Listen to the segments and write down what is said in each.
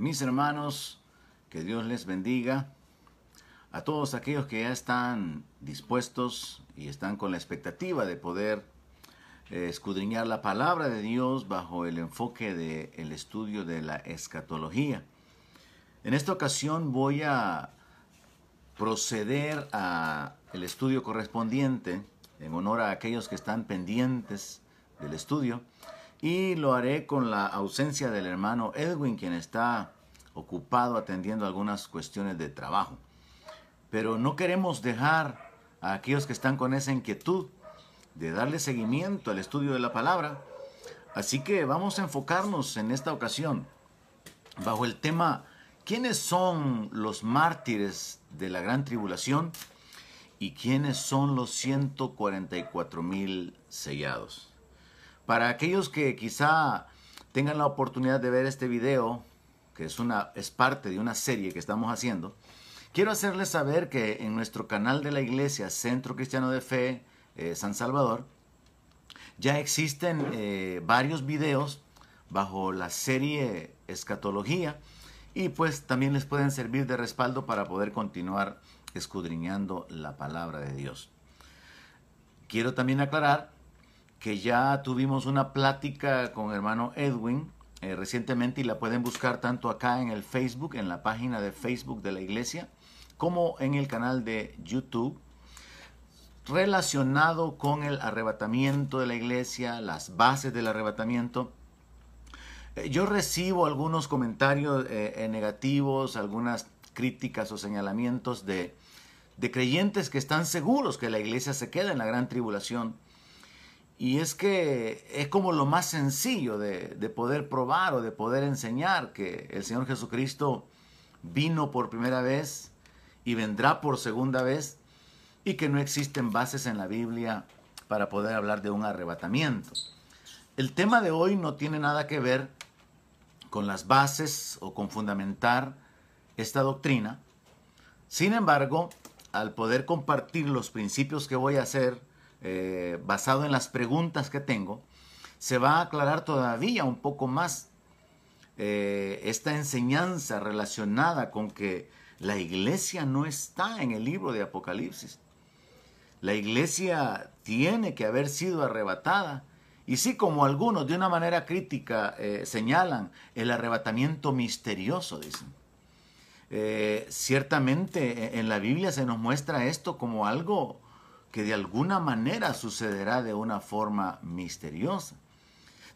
Mis hermanos, que Dios les bendiga. A todos aquellos que ya están dispuestos y están con la expectativa de poder eh, escudriñar la palabra de Dios bajo el enfoque del estudio de la escatología. En esta ocasión voy a proceder a el estudio correspondiente en honor a aquellos que están pendientes del estudio y lo haré con la ausencia del hermano Edwin quien está ocupado atendiendo algunas cuestiones de trabajo. Pero no queremos dejar a aquellos que están con esa inquietud de darle seguimiento al estudio de la palabra. Así que vamos a enfocarnos en esta ocasión bajo el tema ¿quiénes son los mártires de la gran tribulación? ¿Y quiénes son los 144 mil sellados? Para aquellos que quizá tengan la oportunidad de ver este video, que es, una, es parte de una serie que estamos haciendo, quiero hacerles saber que en nuestro canal de la iglesia Centro Cristiano de Fe eh, San Salvador, ya existen eh, varios videos bajo la serie Escatología y pues también les pueden servir de respaldo para poder continuar escudriñando la palabra de Dios. Quiero también aclarar que ya tuvimos una plática con hermano Edwin eh, recientemente y la pueden buscar tanto acá en el Facebook, en la página de Facebook de la iglesia, como en el canal de YouTube relacionado con el arrebatamiento de la iglesia, las bases del arrebatamiento. Eh, yo recibo algunos comentarios eh, negativos, algunas críticas o señalamientos de, de creyentes que están seguros que la iglesia se queda en la gran tribulación y es que es como lo más sencillo de, poder probar o de poder enseñar que el Señor Jesucristo vino por primera vez y vendrá por segunda vez y que no existen bases en la Biblia para poder hablar de un arrebatamiento. El tema de hoy no tiene nada que ver con las bases o con fundamentar esta doctrina. Sin embargo, al poder compartir los principios que voy a hacer eh, basado en las preguntas que tengo, se va a aclarar todavía un poco más eh, esta enseñanza relacionada con que la iglesia no está en el libro de Apocalipsis. La iglesia tiene que haber sido arrebatada. Y sí, como algunos de una manera crítica eh, señalan, el arrebatamiento misterioso, dicen. ciertamente en la Biblia se nos muestra esto como algo que de alguna manera sucederá de una forma misteriosa.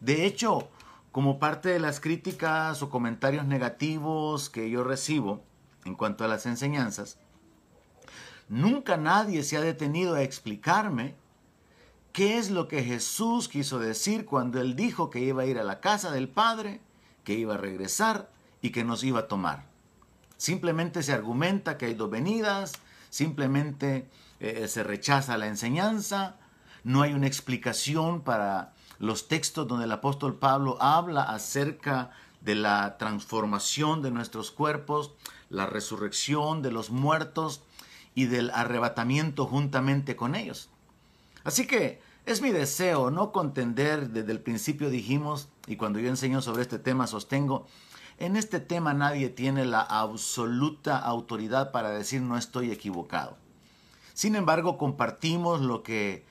De hecho, como parte de las críticas o comentarios negativos que yo recibo en cuanto a las enseñanzas, nunca nadie se ha detenido a explicarme qué es lo que Jesús quiso decir cuando él dijo que iba a ir a la casa del Padre, que iba a regresar y que nos iba a tomar. Simplemente se argumenta que hay dos venidas, simplemente eh, se rechaza la enseñanza, no hay una explicación para los textos donde el apóstol Pablo habla acerca de la transformación de nuestros cuerpos, la resurrección de los muertos y del arrebatamiento juntamente con ellos. Así que es mi deseo no contender, desde el principio dijimos, y cuando yo enseño sobre este tema sostengo, en este tema nadie tiene la absoluta autoridad para decir no estoy equivocado. Sin embargo, compartimos lo que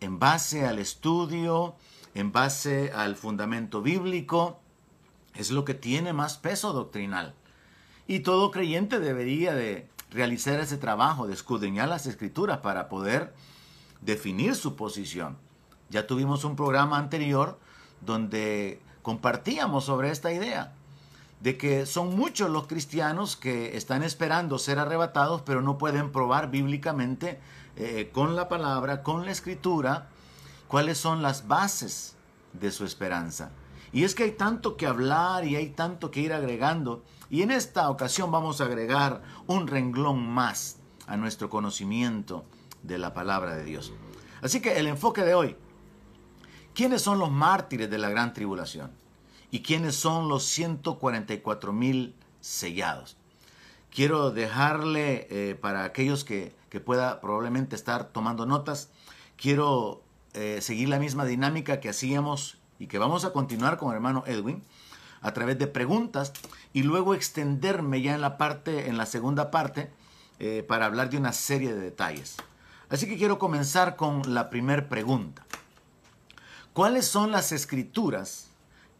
en base al estudio, en base al fundamento bíblico, es lo que tiene más peso doctrinal. Y todo creyente debería de realizar ese trabajo de escudriñar las escrituras para poder definir su posición. Ya tuvimos un programa anterior donde compartíamos sobre esta idea de que son muchos los cristianos que están esperando ser arrebatados, pero no pueden probar bíblicamente eh, con la palabra, con la escritura, cuáles son las bases de su esperanza. Y es que hay tanto que hablar y hay tanto que ir agregando. Y en esta ocasión vamos a agregar un renglón más a nuestro conocimiento de la palabra de Dios. Así que el enfoque de hoy, ¿quiénes son los mártires de la gran tribulación? Y quiénes son los 144 mil sellados. Quiero dejarle eh, para aquellos que, que, pueda probablemente estar tomando notas, quiero eh, seguir la misma dinámica que hacíamos y que vamos a continuar con el hermano Edwin, a través de preguntas y luego extenderme ya en la parte, en la segunda parte, eh, para hablar de una serie de detalles. Así que quiero comenzar con la primera pregunta. ¿Cuáles son las escrituras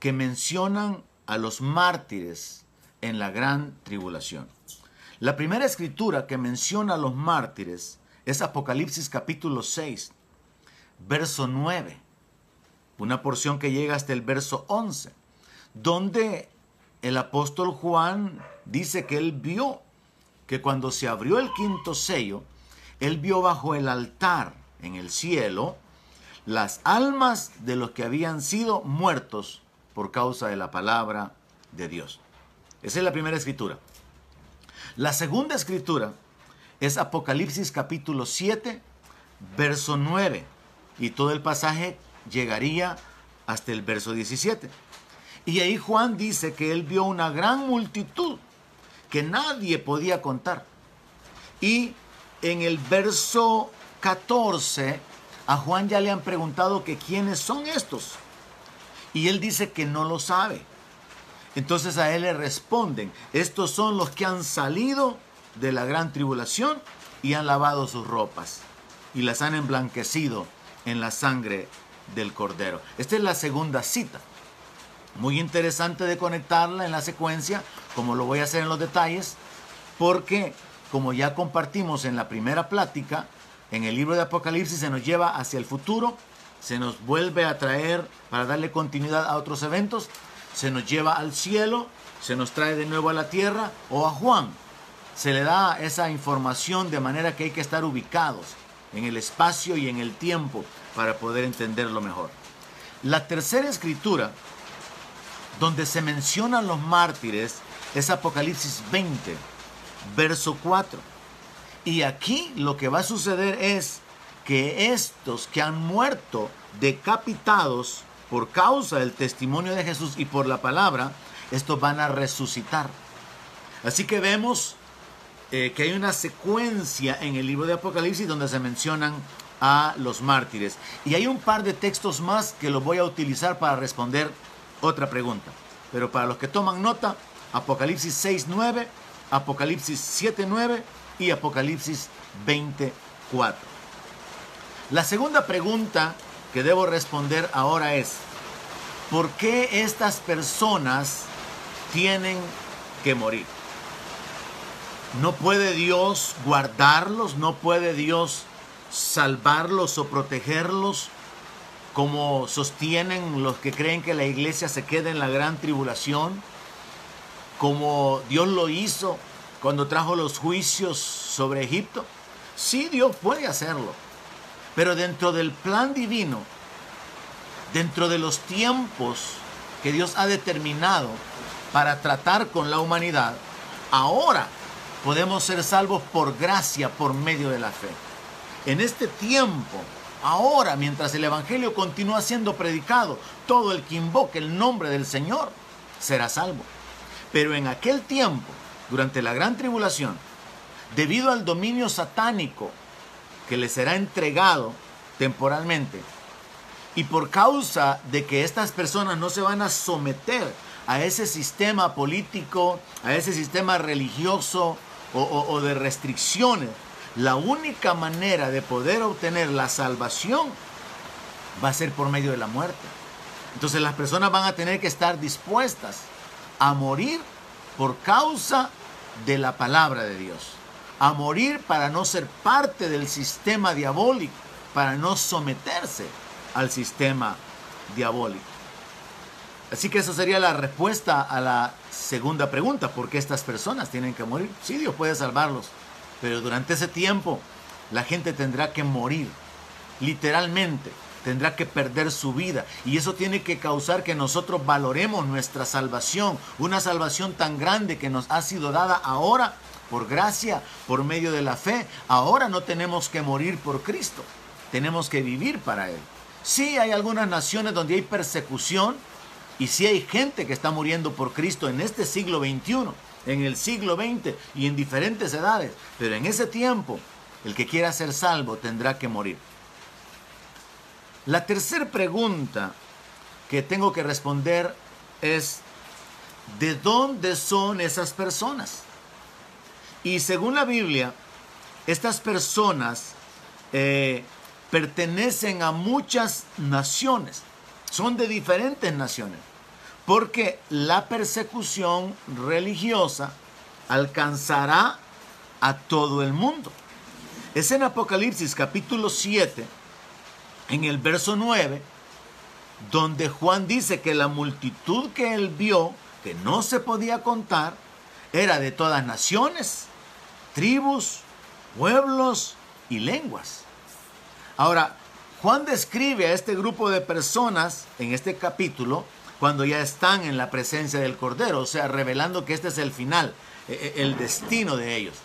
que mencionan a los mártires en la gran tribulación? La primera escritura que menciona a los mártires es Apocalipsis capítulo 6, verso 9, una porción que llega hasta el verso 11, donde el apóstol Juan dice que él vio que cuando se abrió el quinto sello, él vio bajo el altar en el cielo las almas de los que habían sido muertos por causa de la palabra de Dios. Esa es la primera escritura. La segunda escritura es Apocalipsis capítulo 7, verso 9. Y todo el pasaje llegaría hasta el verso 17. Y ahí Juan dice que él vio una gran multitud que nadie podía contar. Y en el verso 14 a Juan ya le han preguntado que quiénes son estos. Y él dice que no lo sabe. Entonces a él le responden, estos son los que han salido de la gran tribulación y han lavado sus ropas y las han emblanquecido en la sangre del cordero. Esta es la segunda cita. Muy interesante de conectarla en la secuencia, como lo voy a hacer en los detalles, porque como ya compartimos en la primera plática, en el libro de Apocalipsis se nos lleva hacia el futuro, se nos vuelve a traer para darle continuidad a otros eventos, se nos lleva al cielo, se nos trae de nuevo a la tierra o a Juan. Se le da esa información de manera que hay que estar ubicados en el espacio y en el tiempo para poder entenderlo mejor. La tercera escritura donde se mencionan los mártires es Apocalipsis 20, verso 4. Y aquí lo que va a suceder es que estos que han muerto decapitados por causa del testimonio de Jesús y por la palabra, estos van a resucitar. Así que vemos eh, que hay una secuencia en el libro de Apocalipsis donde se mencionan a los mártires. Y hay un par de textos más que los voy a utilizar para responder otra pregunta. Pero para los que toman nota, Apocalipsis 6.9, Apocalipsis 7.9 y Apocalipsis 24. La segunda pregunta que debo responder ahora es, ¿por qué estas personas tienen que morir? ¿No puede Dios guardarlos? ¿No puede Dios salvarlos o protegerlos? Como sostienen los que creen que la iglesia se queda en la gran tribulación, como Dios lo hizo cuando trajo los juicios sobre Egipto. Sí, Dios puede hacerlo. Pero dentro del plan divino, dentro de los tiempos que Dios ha determinado para tratar con la humanidad, ahora podemos ser salvos por gracia, por medio de la fe. En este tiempo, ahora, mientras el Evangelio continúa siendo predicado, todo el que invoque el nombre del Señor será salvo. Pero en aquel tiempo, durante la gran tribulación, debido al dominio satánico que le será entregado temporalmente, y por causa de que estas personas no se van a someter a ese sistema político, a ese sistema religioso o, de restricciones, la única manera de poder obtener la salvación va a ser por medio de la muerte. Entonces las personas van a tener que estar dispuestas a morir por causa de la palabra de Dios. A morir para no ser parte del sistema diabólico, para no someterse al sistema diabólico. Así que esa sería la respuesta a la segunda pregunta. ¿Por qué estas personas tienen que morir? Sí, Dios puede salvarlos. Pero durante ese tiempo la gente tendrá que morir. Literalmente. Tendrá que perder su vida. Y eso tiene que causar que nosotros valoremos nuestra salvación. Una salvación tan grande que nos ha sido dada ahora por gracia, por medio de la fe. Ahora no tenemos que morir por Cristo. Tenemos que vivir para Él. Sí hay algunas naciones donde hay persecución y sí hay gente que está muriendo por Cristo en este siglo XXI, en el siglo XX y en diferentes edades. Pero en ese tiempo, el que quiera ser salvo tendrá que morir. La tercera pregunta que tengo que responder es, de dónde son esas personas. Y según la Biblia, estas personas eh, pertenecen a muchas naciones, son de diferentes naciones, porque la persecución religiosa alcanzará a todo el mundo. Es en Apocalipsis capítulo 7, en el verso 9, donde Juan dice que la multitud que él vio, que no se podía contar, era de todas naciones, tribus, pueblos y lenguas. Ahora, Juan describe a este grupo de personas en este capítulo cuando ya están en la presencia del Cordero, o sea, revelando que este es el final, e, e, el destino de ellos.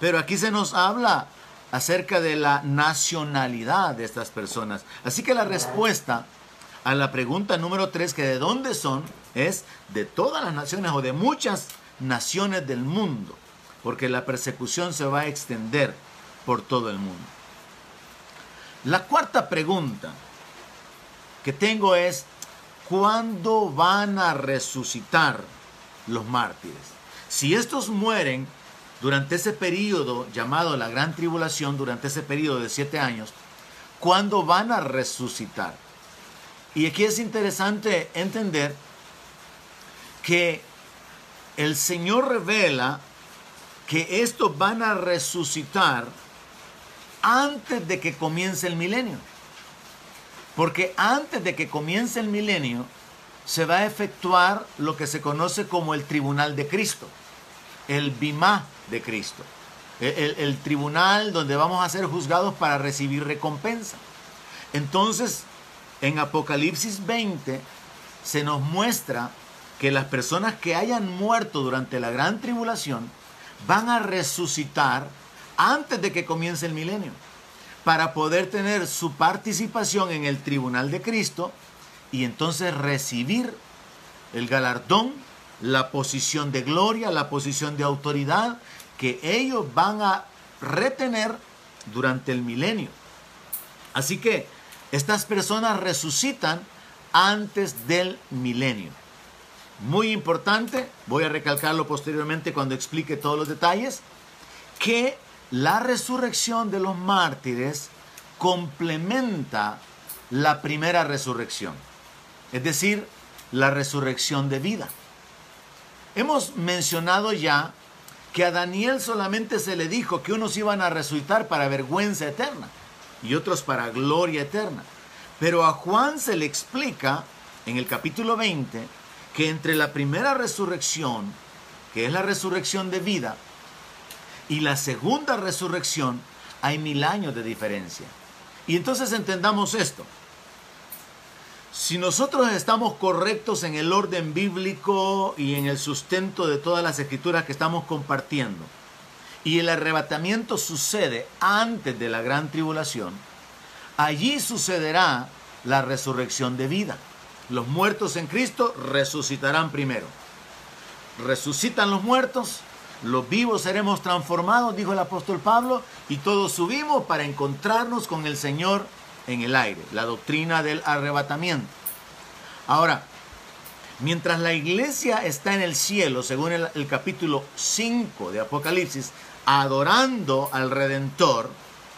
Pero aquí se nos habla acerca de la nacionalidad de estas personas. Así que la respuesta a la pregunta número 3, que de dónde son, es de todas las naciones o de muchas naciones del mundo, porque la persecución se va a extender por todo el mundo. La cuarta pregunta que tengo es, ¿cuándo van a resucitar los mártires? Si estos mueren durante ese periodo llamado la gran tribulación, durante ese periodo de siete años, ¿cuándo van a resucitar? Y aquí es interesante entender que el Señor revela que estos van a resucitar antes de que comience el milenio. Porque antes de que comience el milenio, se va a efectuar lo que se conoce como el tribunal de Cristo, el bimá de Cristo, el, el, tribunal donde vamos a ser juzgados para recibir recompensa. Entonces, en Apocalipsis 20 se nos muestra que las personas que hayan muerto durante la gran tribulación van a resucitar antes de que comience el milenio para poder tener su participación en el tribunal de Cristo y entonces recibir el galardón, la posición de gloria, la posición de autoridad que ellos van a retener durante el milenio. Así que estas personas resucitan antes del milenio. Muy importante, voy a recalcarlo posteriormente cuando explique todos los detalles, que la resurrección de los mártires complementa la primera resurrección, es decir, la resurrección de vida. Hemos mencionado ya que a Daniel solamente se le dijo que unos iban a resucitar para vergüenza eterna y otros para gloria eterna. Pero a Juan se le explica en el capítulo 20 que entre la primera resurrección, que es la resurrección de vida, y la segunda resurrección, hay mil años de diferencia. Y entonces entendamos esto. Si nosotros estamos correctos en el orden bíblico y en el sustento de todas las escrituras que estamos compartiendo, y el arrebatamiento sucede antes de la gran tribulación, allí sucederá la resurrección de vida. Los muertos en Cristo resucitarán primero. Resucitan los muertos, los vivos seremos transformados, dijo el apóstol Pablo, y todos subimos para encontrarnos con el Señor en el aire, la doctrina del arrebatamiento. Ahora, mientras la iglesia está en el cielo, según el, capítulo 5 de Apocalipsis, adorando al Redentor,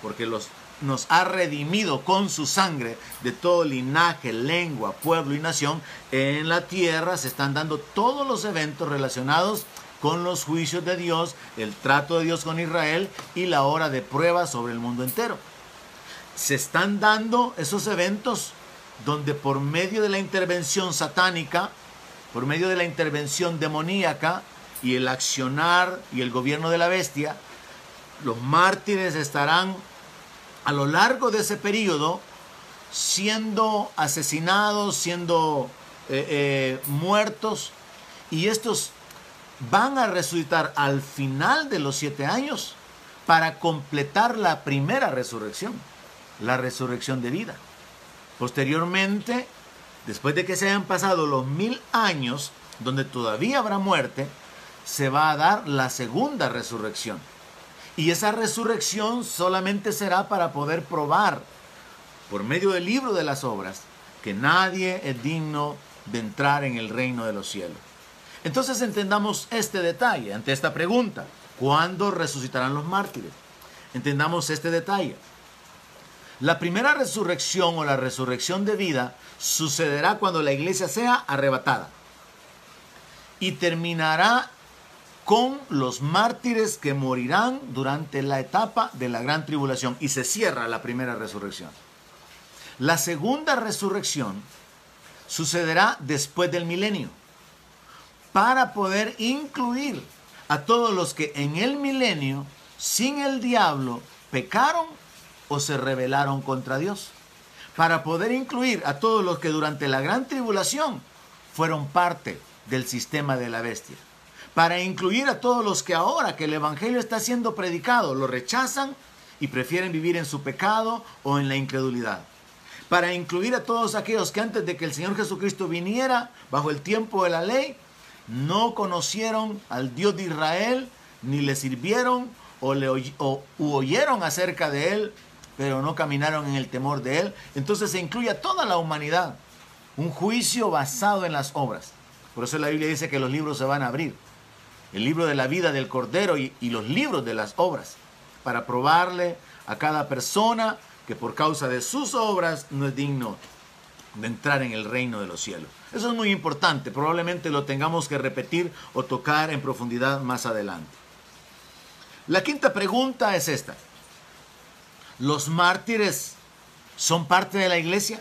porque los, nos ha redimido con su sangre de todo linaje, lengua, pueblo y nación, en la tierra se están dando todos los eventos relacionados con los juicios de Dios, el trato de Dios con Israel y la hora de prueba sobre el mundo entero. Se están dando esos eventos donde por medio de la intervención satánica, por medio de la intervención demoníaca, y el accionar y el gobierno de la bestia, los mártires estarán a lo largo de ese periodo siendo asesinados, siendo eh, eh, muertos, y estos van a resucitar al final de los siete años para completar la primera resurrección, la resurrección de vida. Posteriormente, después de que se hayan pasado los mil años, donde todavía habrá muerte, se va a dar la segunda resurrección. Y esa resurrección solamente será para poder probar, por medio del libro de las obras, que nadie es digno de entrar en el reino de los cielos. Entonces entendamos este detalle ante esta pregunta. ¿Cuándo resucitarán los mártires? Entendamos este detalle. La primera resurrección o la resurrección de vida sucederá cuando la iglesia sea arrebatada y terminará con los mártires que morirán durante la etapa de la gran tribulación y se cierra la primera resurrección. La segunda resurrección sucederá después del milenio para poder incluir a todos los que en el milenio, sin el diablo, pecaron o se rebelaron contra Dios. Para poder incluir a todos los que durante la gran tribulación fueron parte del sistema de la bestia. Para incluir a todos los que ahora que el Evangelio está siendo predicado lo rechazan y prefieren vivir en su pecado o en la incredulidad. Para incluir a todos aquellos que antes de que el Señor Jesucristo viniera bajo el tiempo de la ley, no conocieron al Dios de Israel, ni le sirvieron o, le oyeron acerca de él, pero no caminaron en el temor de él. Entonces se incluye a toda la humanidad. Un juicio basado en las obras. Por eso la Biblia dice que los libros se van a abrir. El libro de la vida del Cordero y, los libros de las obras. Para probarle a cada persona que por causa de sus obras no es digno de entrar en el reino de los cielos. Eso es muy importante, probablemente lo tengamos que repetir o tocar en profundidad más adelante. La quinta pregunta es esta. ¿Los mártires son parte de la iglesia?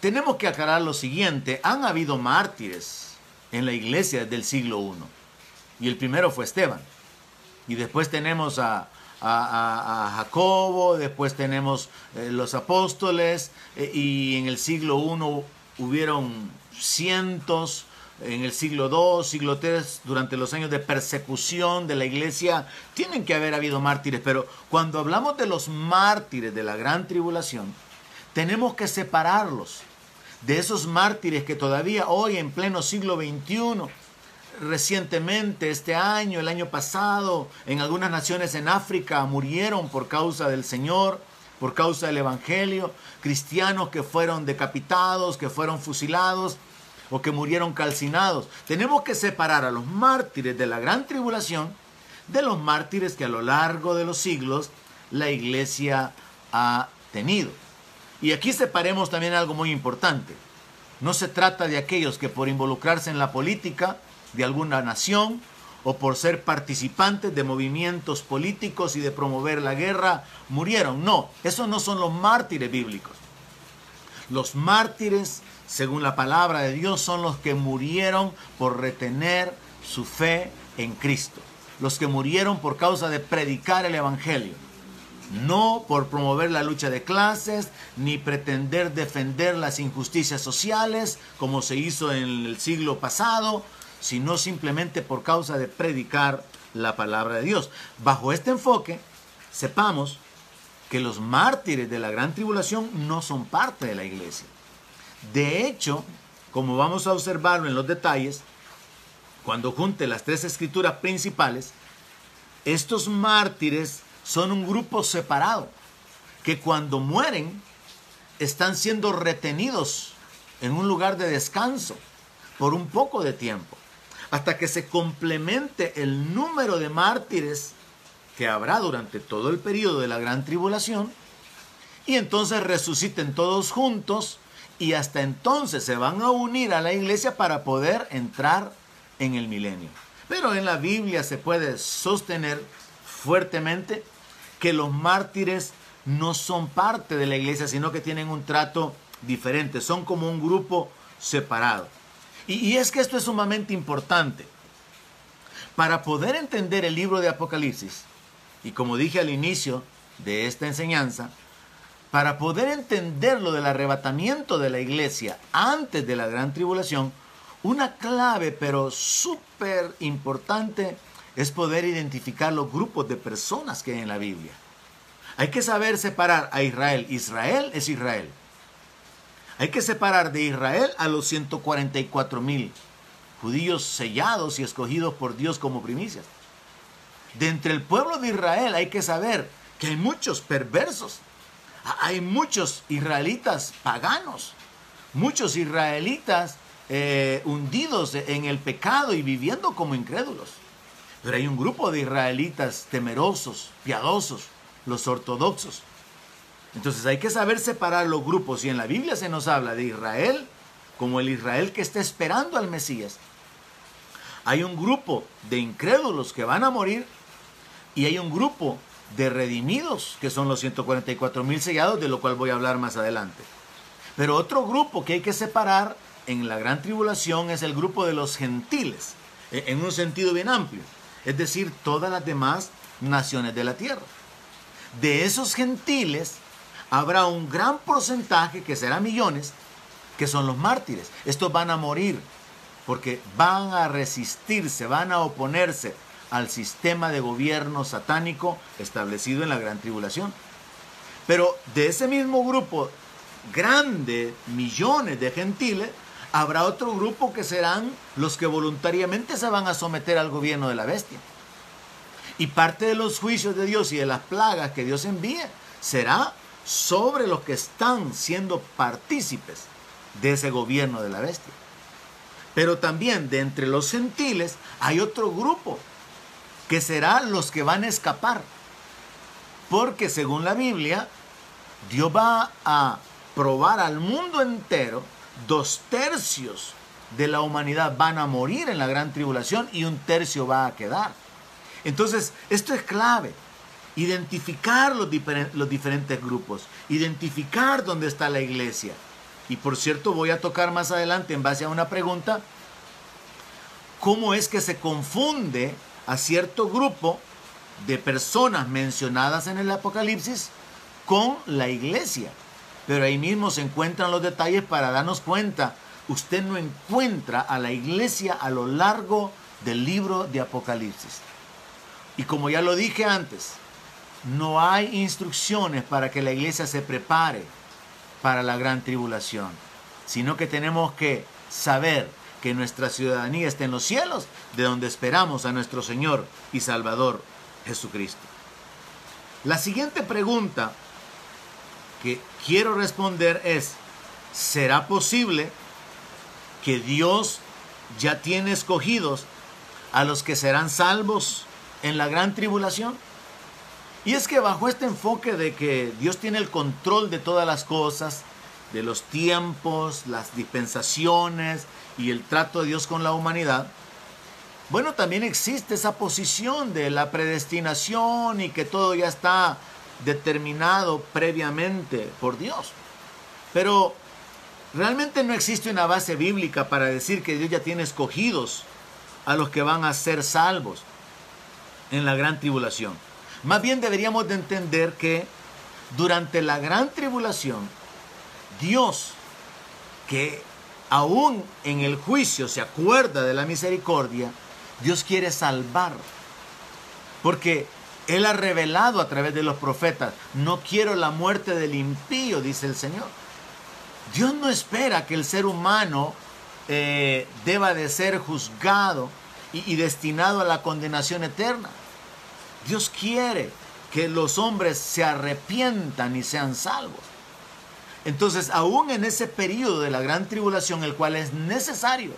Tenemos que aclarar lo siguiente, han habido mártires en la iglesia desde el siglo I, y el primero fue Esteban, y después tenemos a, a, Jacobo, después tenemos eh, los apóstoles, eh, y en el siglo I hubieron cientos, en el siglo II, siglo III, durante los años de persecución de la iglesia, tienen que haber habido mártires, pero cuando hablamos de los mártires de la gran tribulación, tenemos que separarlos de esos mártires que todavía hoy en pleno siglo XXI recientemente, este año, el año pasado, en algunas naciones en África murieron por causa del Señor, por causa del Evangelio, cristianos que fueron decapitados, que fueron fusilados o que murieron calcinados. Tenemos que separar a los mártires de la gran tribulación de los mártires que a lo largo de los siglos la iglesia ha tenido. Y aquí separemos también algo muy importante. No se trata de aquellos que por involucrarse en la política de alguna nación o por ser participantes de movimientos políticos y de promover la guerra, murieron. No, esos no son los mártires bíblicos. Los mártires, según la palabra de Dios, son los que murieron por retener su fe en Cristo. Los que murieron por causa de predicar el Evangelio. No por promover la lucha de clases, ni pretender defender las injusticias sociales, como se hizo en el siglo pasado, sino simplemente por causa de predicar la palabra de Dios. Bajo este enfoque, sepamos que los mártires de la gran tribulación no son parte de la iglesia. De hecho, como vamos a observarlo en los detalles, cuando junte las tres escrituras principales, estos mártires son un grupo separado, que cuando mueren están siendo retenidos en un lugar de descanso por un poco de tiempo hasta que se complemente el número de mártires que habrá durante todo el periodo de la gran tribulación, y entonces resuciten todos juntos, y hasta entonces se van a unir a la iglesia para poder entrar en el milenio. Pero en la Biblia se puede sostener fuertemente que los mártires no son parte de la iglesia, sino que tienen un trato diferente, son como un grupo separado. Y, es que esto es sumamente importante. Para poder entender el libro de Apocalipsis, y como dije al inicio de esta enseñanza, para poder entender lo del arrebatamiento de la iglesia antes de la gran tribulación, una clave pero súper importante es poder identificar los grupos de personas que hay en la Biblia. Hay que saber separar a Israel. Israel es Israel. Hay que separar de Israel a los 144 mil judíos sellados y escogidos por Dios como primicias. De entre el pueblo de Israel hay que saber que hay muchos perversos, hay muchos israelitas paganos, muchos israelitas eh, hundidos en el pecado y viviendo como incrédulos. Pero hay un grupo de israelitas temerosos, piadosos, los ortodoxos. Entonces hay que saber separar los grupos. Y en la Biblia se nos habla de Israel como el Israel que está esperando al Mesías. Hay un grupo de incrédulos que van a morir y hay un grupo de redimidos, que son los 144 mil sellados, de lo cual voy a hablar más adelante. Pero otro grupo que hay que separar en la gran tribulación es el grupo de los gentiles, e, en un sentido bien amplio, es decir, todas las demás naciones de la tierra. De esos gentiles habrá un gran porcentaje, que será millones, que son los mártires. Estos van a morir porque van a resistirse, van a oponerse al sistema de gobierno satánico establecido en la gran tribulación. Pero de ese mismo grupo grande, millones de gentiles, habrá otro grupo que serán los que voluntariamente se van a someter al gobierno de la bestia. Y parte de los juicios de Dios y de las plagas que Dios envíe será sobre los que están siendo partícipes de ese gobierno de la bestia. Pero también de entre los gentiles hay otro grupo que será los que van a escapar. Porque según la Biblia, Dios va a probar al mundo entero, dos tercios de la humanidad van a morir en la gran tribulación y un tercio va a quedar. Entonces, esto es clave. Identificar los, diferentes grupos, identificar dónde está la iglesia. Y por cierto, voy a tocar más adelante en base a una pregunta, cómo es que se confunde a cierto grupo de personas mencionadas en el Apocalipsis con la iglesia. Pero ahí mismo se encuentran los detalles para darnos cuenta. Usted no encuentra a la iglesia a lo largo del libro de Apocalipsis. Y como ya lo dije antes, no hay instrucciones para que la iglesia se prepare para la gran tribulación, sino que tenemos que saber que nuestra ciudadanía está en los cielos, de donde esperamos a nuestro Señor y Salvador Jesucristo. La siguiente pregunta que quiero responder es, ¿será posible que Dios ya tiene escogidos a los que serán salvos en la gran tribulación? Y es que bajo este enfoque de que Dios tiene el control de todas las cosas, de los tiempos, las dispensaciones y el trato de Dios con la humanidad, bueno, también existe esa posición de la predestinación y que todo ya está determinado previamente por Dios. Pero realmente no existe una base bíblica para decir que Dios ya tiene escogidos a los que van a ser salvos en la gran tribulación. Más bien deberíamos de entender que durante la gran tribulación, Dios, que aún en el juicio se acuerda de la misericordia, Dios quiere salvar. Porque Él ha revelado a través de los profetas, no quiero la muerte del impío, dice el Señor. Dios no espera que el ser humano eh, deba de ser juzgado y destinado a la condenación eterna. Dios quiere que los hombres se arrepientan y sean salvos. Entonces, aún en ese periodo de la gran tribulación, el cual es necesario,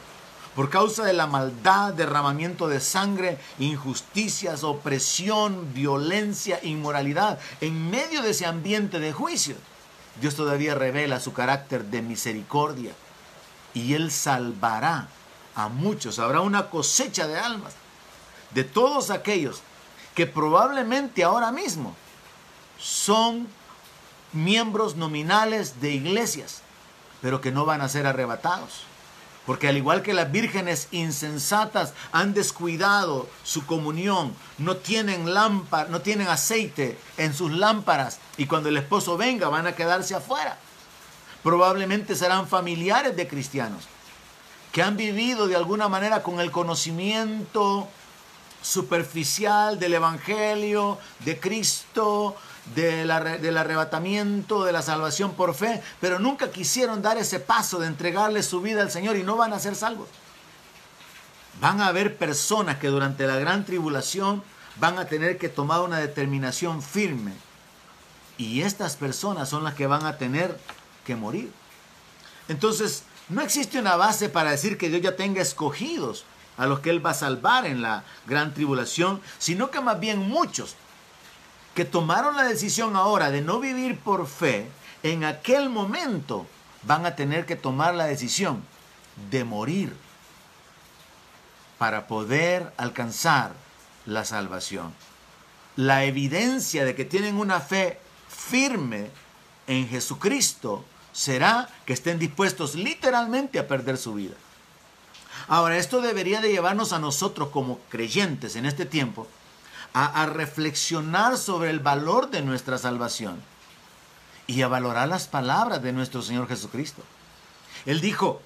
por causa de la maldad, derramamiento de sangre, injusticias, opresión, violencia, inmoralidad, en medio de ese ambiente de juicio, Dios todavía revela su carácter de misericordia y Él salvará a muchos. Habrá una cosecha de almas de todos aquellos que probablemente ahora mismo son miembros nominales de iglesias, pero que no van a ser arrebatados. Porque al igual que las vírgenes insensatas han descuidado su comunión, no tienen lámpara, no tienen aceite en sus lámparas y cuando el esposo venga van a quedarse afuera. Probablemente serán familiares de cristianos que han vivido de alguna manera con el conocimiento superficial del Evangelio, de Cristo, del arrebatamiento, de la salvación por fe, pero nunca quisieron dar ese paso de entregarle su vida al Señor y no van a ser salvos. Van a haber personas que durante la gran tribulación van a tener que tomar una determinación firme. Y estas personas son las que van a tener que morir. Entonces, no existe una base para decir que Dios ya tenga escogidos a los que Él va a salvar en la gran tribulación, sino que más bien muchos que tomaron la decisión ahora de no vivir por fe, en aquel momento van a tener que tomar la decisión de morir para poder alcanzar la salvación. La evidencia de que tienen una fe firme en Jesucristo será que estén dispuestos literalmente a perder su vida. Ahora, esto debería de llevarnos a nosotros como creyentes en este tiempo a, reflexionar sobre el valor de nuestra salvación y a valorar las palabras de nuestro Señor Jesucristo. Él dijo,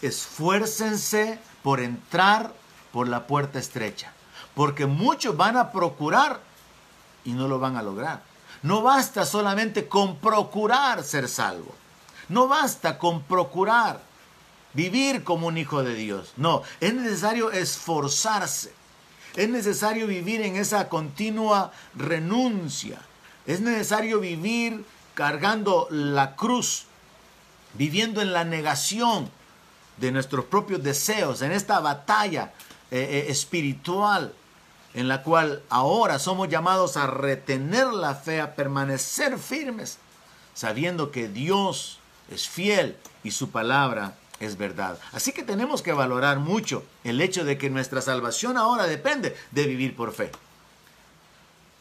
esfuércense por entrar por la puerta estrecha, porque muchos van a procurar y no lo van a lograr. No basta solamente con procurar ser salvo. No basta con procurar vivir como un hijo de Dios. No, es necesario esforzarse. Es necesario vivir en esa continua renuncia. Es necesario vivir cargando la cruz, viviendo en la negación de nuestros propios deseos, en esta batalla eh, eh, espiritual en la cual ahora somos llamados a retener la fe, a permanecer firmes, sabiendo que Dios es fiel y su palabra es verdad. Así que tenemos que valorar mucho el hecho de que nuestra salvación ahora depende de vivir por fe.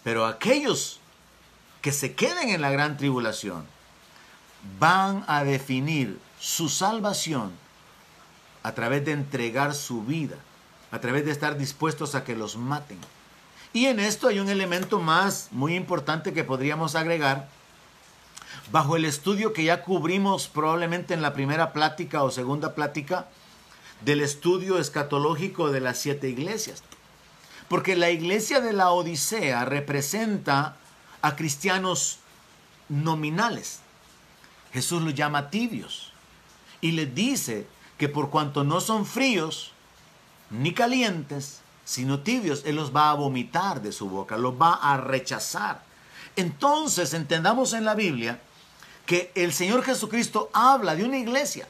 Pero aquellos que se queden en la gran tribulación van a definir su salvación a través de entregar su vida, a través de estar dispuestos a que los maten. Y en esto hay un elemento más muy importante que podríamos agregar, bajo el estudio que ya cubrimos probablemente en la primera plática o segunda plática del estudio escatológico de las siete iglesias. Porque la iglesia de la Odisea representa a cristianos nominales. Jesús los llama tibios y les dice que por cuanto no son fríos ni calientes, sino tibios, Él los va a vomitar de su boca, los va a rechazar. Entonces entendamos en la Biblia que el Señor Jesucristo habla de una iglesia,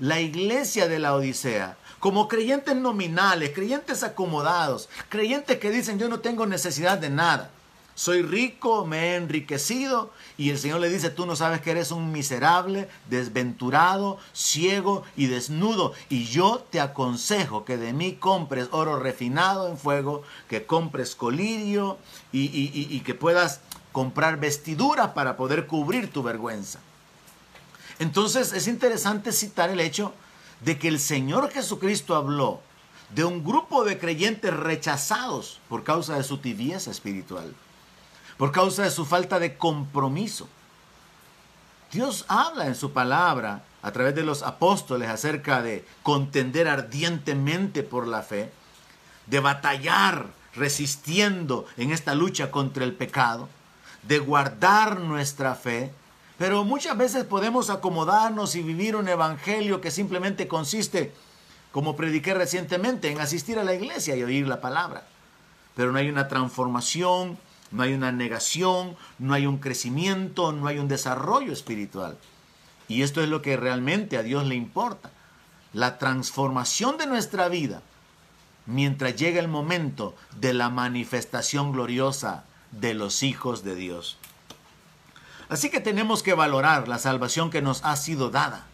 la iglesia de la Odisea, como creyentes nominales, creyentes acomodados, creyentes que dicen yo no tengo necesidad de nada. Soy rico, me he enriquecido y el Señor le dice, tú no sabes que eres un miserable, desventurado, ciego y desnudo. Y yo te aconsejo que de mí compres oro refinado en fuego, que compres colirio y, y que puedas comprar vestiduras para poder cubrir tu vergüenza. Entonces es interesante citar el hecho de que el Señor Jesucristo habló de un grupo de creyentes rechazados por causa de su tibieza espiritual, por causa de su falta de compromiso. Dios habla en su palabra a través de los apóstoles acerca de contender ardientemente por la fe, de batallar resistiendo en esta lucha contra el pecado, de guardar nuestra fe, pero muchas veces podemos acomodarnos y vivir un evangelio que simplemente consiste, como prediqué recientemente, en asistir a la iglesia y oír la palabra. Pero no hay una transformación, no hay una negación, no hay un crecimiento, no hay un desarrollo espiritual. Y esto es lo que realmente a Dios le importa. La transformación de nuestra vida mientras llega el momento de la manifestación gloriosa de los hijos de Dios. Así que tenemos que valorar la salvación que nos ha sido dada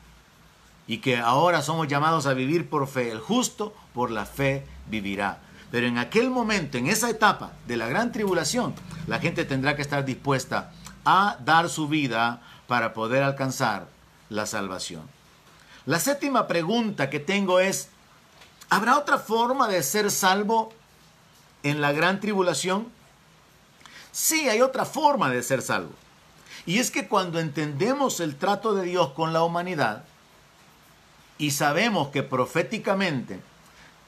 y que ahora somos llamados a vivir por fe. El justo por la fe vivirá. Pero en aquel momento, en esa etapa de la gran tribulación, la gente tendrá que estar dispuesta a dar su vida para poder alcanzar la salvación. La séptima pregunta que tengo es, ¿habrá otra forma de ser salvo en la gran tribulación? Sí, hay otra forma de ser salvo. Y es que cuando entendemos el trato de Dios con la humanidad y sabemos que proféticamente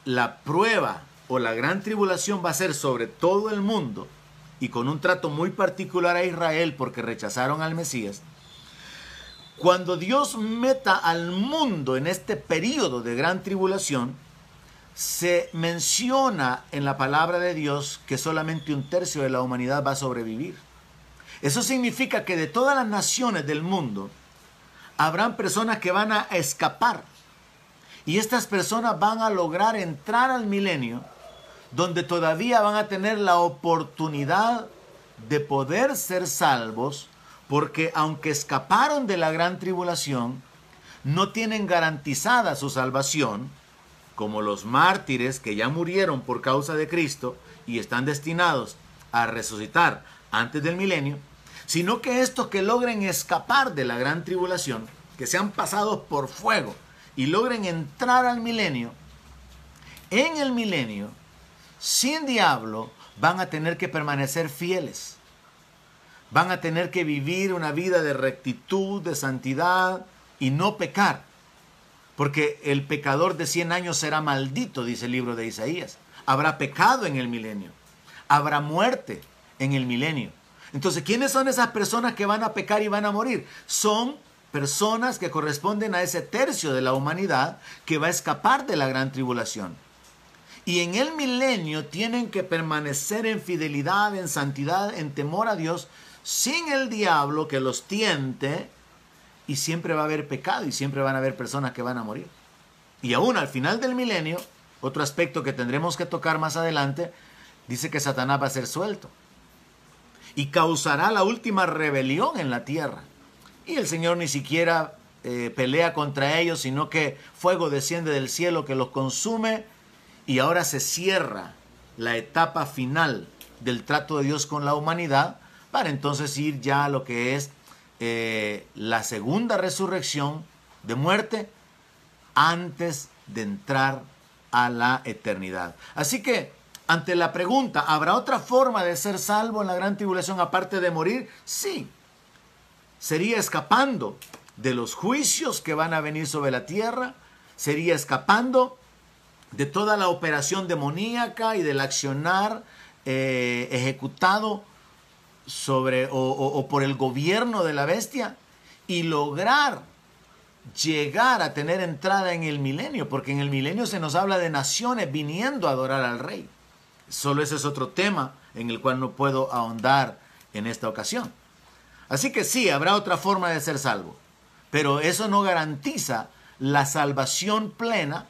la prueba o la gran tribulación va a ser sobre todo el mundo y con un trato muy particular a Israel porque rechazaron al Mesías, cuando Dios meta al mundo en este periodo de gran tribulación, se menciona en la palabra de Dios que solamente un tercio de la humanidad va a sobrevivir. Eso significa que de todas las naciones del mundo habrán personas que van a escapar Y estas personas van a lograr entrar al milenio donde todavía van a tener la oportunidad de poder ser salvos, porque aunque escaparon de la gran tribulación, no tienen garantizada su salvación, como los mártires que ya murieron por causa de Cristo y están destinados a resucitar antes del milenio, sino que estos que logren escapar de la gran tribulación, que sean pasados por fuego y logren entrar al milenio, en el milenio, sin diablo, van a tener que permanecer fieles. Van a tener que vivir una vida de rectitud, de santidad y no pecar. Porque el pecador de 100 años será maldito, dice el libro de Isaías. Habrá pecado en el milenio. Habrá muerte en el milenio. Entonces, ¿quiénes son esas personas que van a pecar y van a morir? Son personas que corresponden a ese tercio de la humanidad que va a escapar de la gran tribulación. Y en el milenio tienen que permanecer en fidelidad, en santidad, en temor a Dios, sin el diablo que los tiente, y siempre va a haber pecado y siempre van a haber personas que van a morir. Y aún al final del milenio, otro aspecto que tendremos que tocar más adelante, dice que Satanás va a ser suelto y causará la última rebelión en la tierra. Y el Señor ni siquiera eh, pelea contra ellos, sino que fuego desciende del cielo que los consume y ahora se cierra la etapa final del trato de Dios con la humanidad para entonces ir ya a lo que es eh, la segunda resurrección de muerte antes de entrar a la eternidad. Así que, ante la pregunta, ¿habrá otra forma de ser salvo en la gran tribulación aparte de morir? Sí. Sería escapando de los juicios que van a venir sobre la tierra, sería escapando de toda la operación demoníaca y del accionar eh, ejecutado sobre o, por el gobierno de la bestia y lograr llegar a tener entrada en el milenio, porque en el milenio se nos habla de naciones viniendo a adorar al rey. Solo ese es otro tema en el cual no puedo ahondar en esta ocasión. Así que sí, habrá otra forma de ser salvo, pero eso no garantiza la salvación plena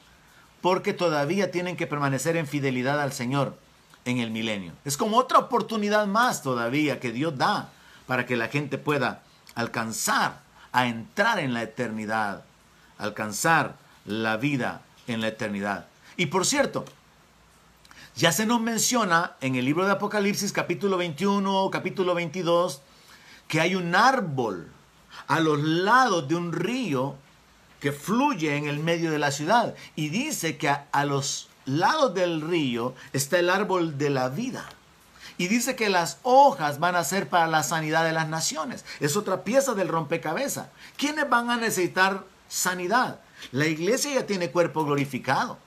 porque todavía tienen que permanecer en fidelidad al Señor en el milenio. Es como otra oportunidad más todavía que Dios da para que la gente pueda alcanzar a entrar en la eternidad, alcanzar la vida en la eternidad. Y por cierto, ya se nos menciona en el libro de Apocalipsis capítulo 21, capítulo 22, que hay un árbol a los lados de un río que fluye en el medio de la ciudad. Y dice que a, los lados del río está el árbol de la vida. Y dice que las hojas van a ser para la sanidad de las naciones. Es otra pieza del rompecabezas. ¿Quiénes van a necesitar sanidad? La iglesia ya tiene cuerpo glorificado.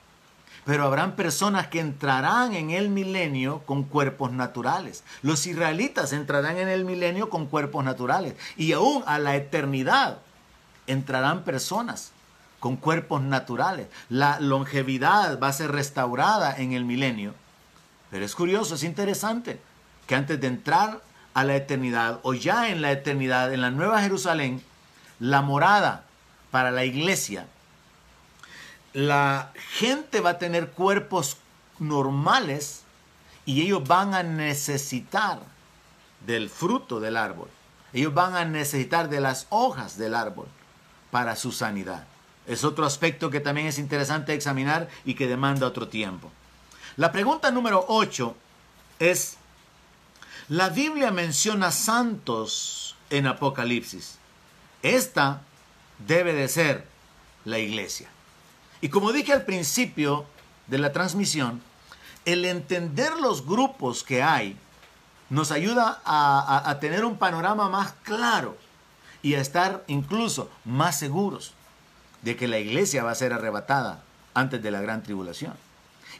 Pero habrán personas que entrarán en el milenio con cuerpos naturales. Los israelitas entrarán en el milenio con cuerpos naturales. Y aún a la eternidad entrarán personas con cuerpos naturales. La longevidad va a ser restaurada en el milenio. Pero es curioso, es interesante que antes de entrar a la eternidad o ya en la eternidad, en la Nueva Jerusalén, la morada para la iglesia, la gente va a tener cuerpos normales y ellos van a necesitar del fruto del árbol. Ellos van a necesitar de las hojas del árbol para su sanidad. Es otro aspecto que también es interesante examinar y que demanda otro tiempo. La pregunta número 8 es, la Biblia menciona santos en Apocalipsis. Esta debe de ser la iglesia. Y como dije al principio de la transmisión, el entender los grupos que hay nos ayuda a, a tener un panorama más claro y a estar incluso más seguros de que la iglesia va a ser arrebatada antes de la gran tribulación.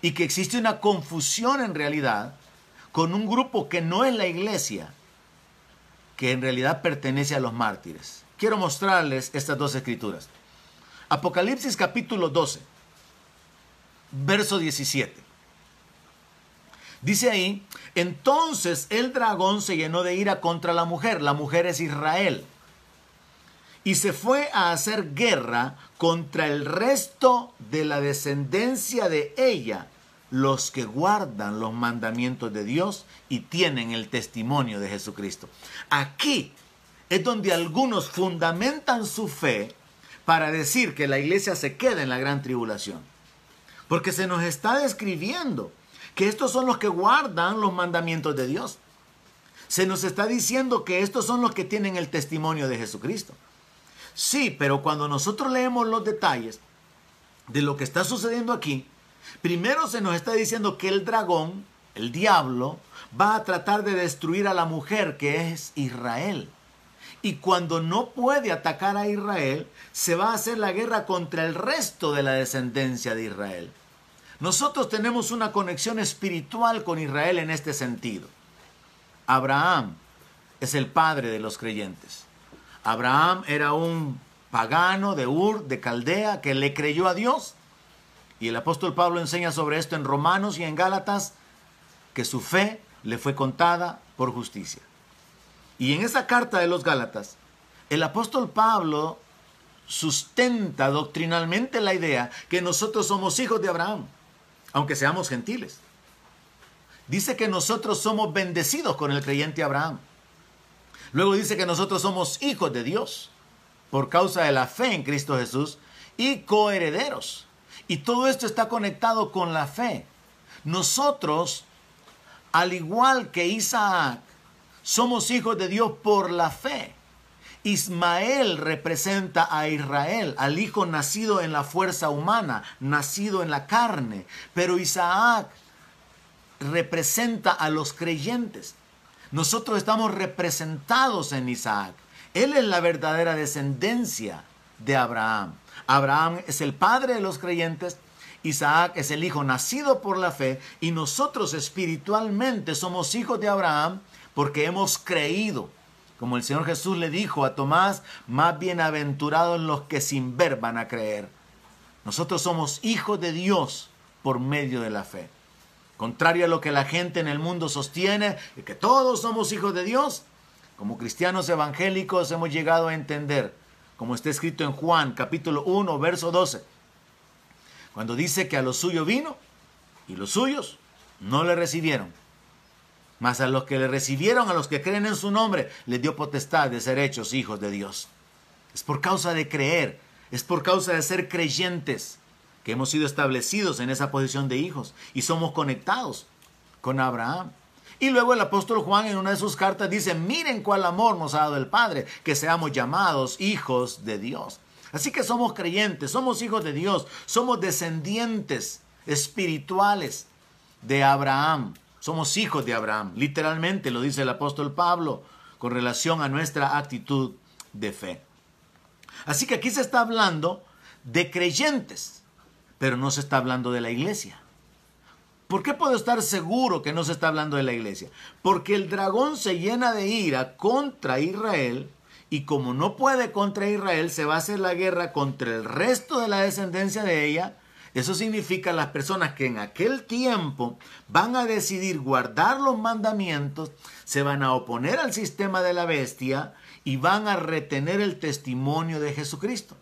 Y que existe una confusión en realidad con un grupo que no es la iglesia, que en realidad pertenece a los mártires. Quiero mostrarles estas dos escrituras. Apocalipsis capítulo 12, verso 17. Dice ahí, entonces el dragón se llenó de ira contra la mujer. La mujer es Israel y se fue a hacer guerra contra el resto de la descendencia de ella, los que guardan los mandamientos de Dios y tienen el testimonio de Jesucristo. Aquí es donde algunos fundamentan su fe para decir que la iglesia se queda en la gran tribulación. Porque se nos está describiendo que estos son los que guardan los mandamientos de Dios. Se nos está diciendo que estos son los que tienen el testimonio de Jesucristo. Sí, pero cuando nosotros leemos los detalles de lo que está sucediendo aquí, primero se nos está diciendo que el dragón, el diablo, va a tratar de destruir a la mujer que es Israel. Y cuando no puede atacar a Israel, se va a hacer la guerra contra el resto de la descendencia de Israel. Nosotros tenemos una conexión espiritual con Israel en este sentido. Abraham es el padre de los creyentes. Abraham era un pagano de Ur, de Caldea, que le creyó a Dios. Y el apóstol Pablo enseña sobre esto en Romanos y en Gálatas, que su fe le fue contada por justicia. Y en esa carta de los Gálatas, el apóstol Pablo sustenta doctrinalmente la idea que nosotros somos hijos de Abraham, aunque seamos gentiles. Dice que nosotros somos bendecidos con el creyente Abraham. Luego dice que nosotros somos hijos de Dios por causa de la fe en Cristo Jesús y coherederos. Y todo esto está conectado con la fe. Nosotros, al igual que Isaac, somos hijos de Dios por la fe. Ismael representa a Israel, al hijo nacido en la fuerza humana, nacido en la carne, pero Isaac representa a los creyentes. Nosotros estamos representados en Isaac. Él es la verdadera descendencia de Abraham. Abraham es el padre de los creyentes, Isaac es el hijo nacido por la fe y nosotros espiritualmente somos hijos de Abraham porque hemos creído. Como el Señor Jesús le dijo a Tomás, más bienaventurados los que sin ver van a creer. Nosotros somos hijos de Dios por medio de la fe. Contrario a lo que la gente en el mundo sostiene, que todos somos hijos de Dios, como cristianos evangélicos hemos llegado a entender, como está escrito en Juan capítulo 1, verso 12, cuando dice que a lo suyo vino y los suyos no le recibieron. Mas a los que le recibieron, a los que creen en su nombre, les dio potestad de ser hechos hijos de Dios. Es por causa de creer, es por causa de ser creyentes que hemos sido establecidos en esa posición de hijos y somos conectados con Abraham. Y luego el apóstol Juan en una de sus cartas dice, miren cuál amor nos ha dado el Padre, que seamos llamados hijos de Dios. Así que somos creyentes, somos hijos de Dios, somos descendientes espirituales de Abraham. Somos hijos de Abraham, literalmente lo dice el apóstol Pablo con relación a nuestra actitud de fe. Así que aquí se está hablando de creyentes, pero no se está hablando de la iglesia. ¿Por qué puedo estar seguro que no se está hablando de la iglesia? Porque el dragón se llena de ira contra Israel y como no puede contra Israel, se va a hacer la guerra contra el resto de la descendencia de ella eso significa las personas que en aquel tiempo van a decidir guardar los mandamientos, se van a oponer al sistema de la bestia y van a retener el testimonio de Jesucristo.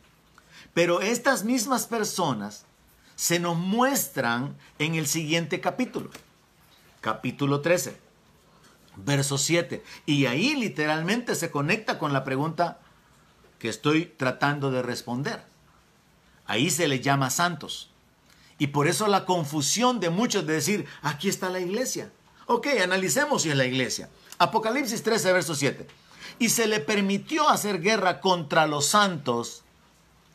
Pero estas mismas personas se nos muestran en el siguiente capítulo, capítulo 13, verso 7. Y ahí literalmente se conecta con la pregunta que estoy tratando de responder. Ahí se les llama santos. Y por eso la confusión de muchos de decir, aquí está la iglesia. Ok, analicemos si es la iglesia. Apocalipsis 13, verso 7. Y se le permitió hacer guerra contra los santos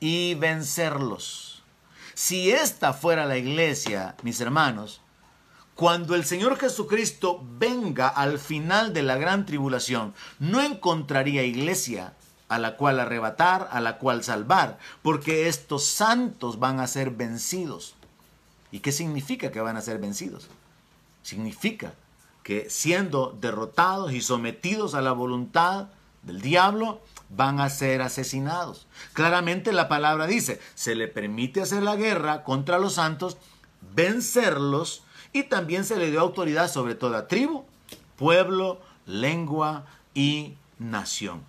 y vencerlos. Si esta fuera la iglesia, mis hermanos, cuando el Señor Jesucristo venga al final de la gran tribulación, no encontraría iglesia a la cual arrebatar, a la cual salvar, porque estos santos van a ser vencidos. ¿Y qué significa que van a ser vencidos? Significa que siendo derrotados y sometidos a la voluntad del diablo, van a ser asesinados. Claramente la palabra dice, se le permite hacer la guerra contra los santos, vencerlos y también se le dio autoridad sobre toda tribu, pueblo, lengua y nación.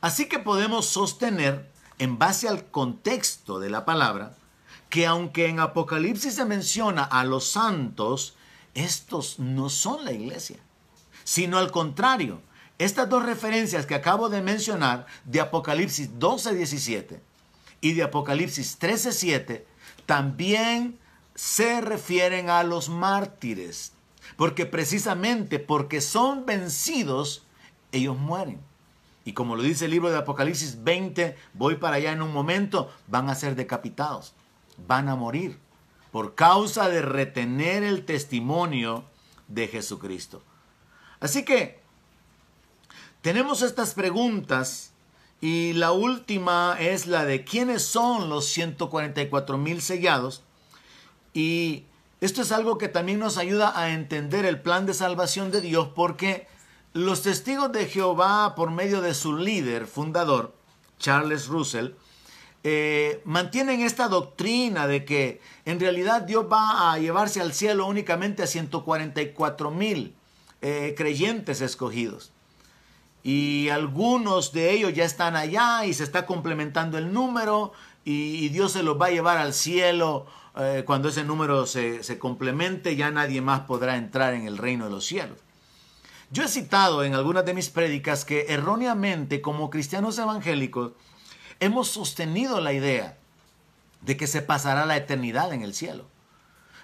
Así que podemos sostener, en base al contexto de la palabra, que aunque en Apocalipsis se menciona a los santos, estos no son la iglesia, sino al contrario. Estas dos referencias que acabo de mencionar, de Apocalipsis 12:17 y de Apocalipsis 13:7, también se refieren a los mártires, porque precisamente porque son vencidos, ellos mueren. Y como lo dice el libro de Apocalipsis 20, voy para allá en un momento, van a ser decapitados, van a morir por causa de retener el testimonio de Jesucristo. Así que tenemos estas preguntas y la última es la de quiénes son los 144 mil sellados. Y esto es algo que también nos ayuda a entender el plan de salvación de Dios porque los testigos de Jehová por medio de su líder fundador, Charles Russell, eh, mantienen esta doctrina de que en realidad Dios va a llevarse al cielo únicamente a 144 mil eh, creyentes escogidos. Y algunos de ellos ya están allá y se está complementando el número y, Dios se los va a llevar al cielo eh, cuando ese número se, se complemente, ya nadie más podrá entrar en el reino de los cielos. Yo he citado en algunas de mis prédicas que erróneamente como cristianos evangélicos hemos sostenido la idea de que se pasará la eternidad en el cielo.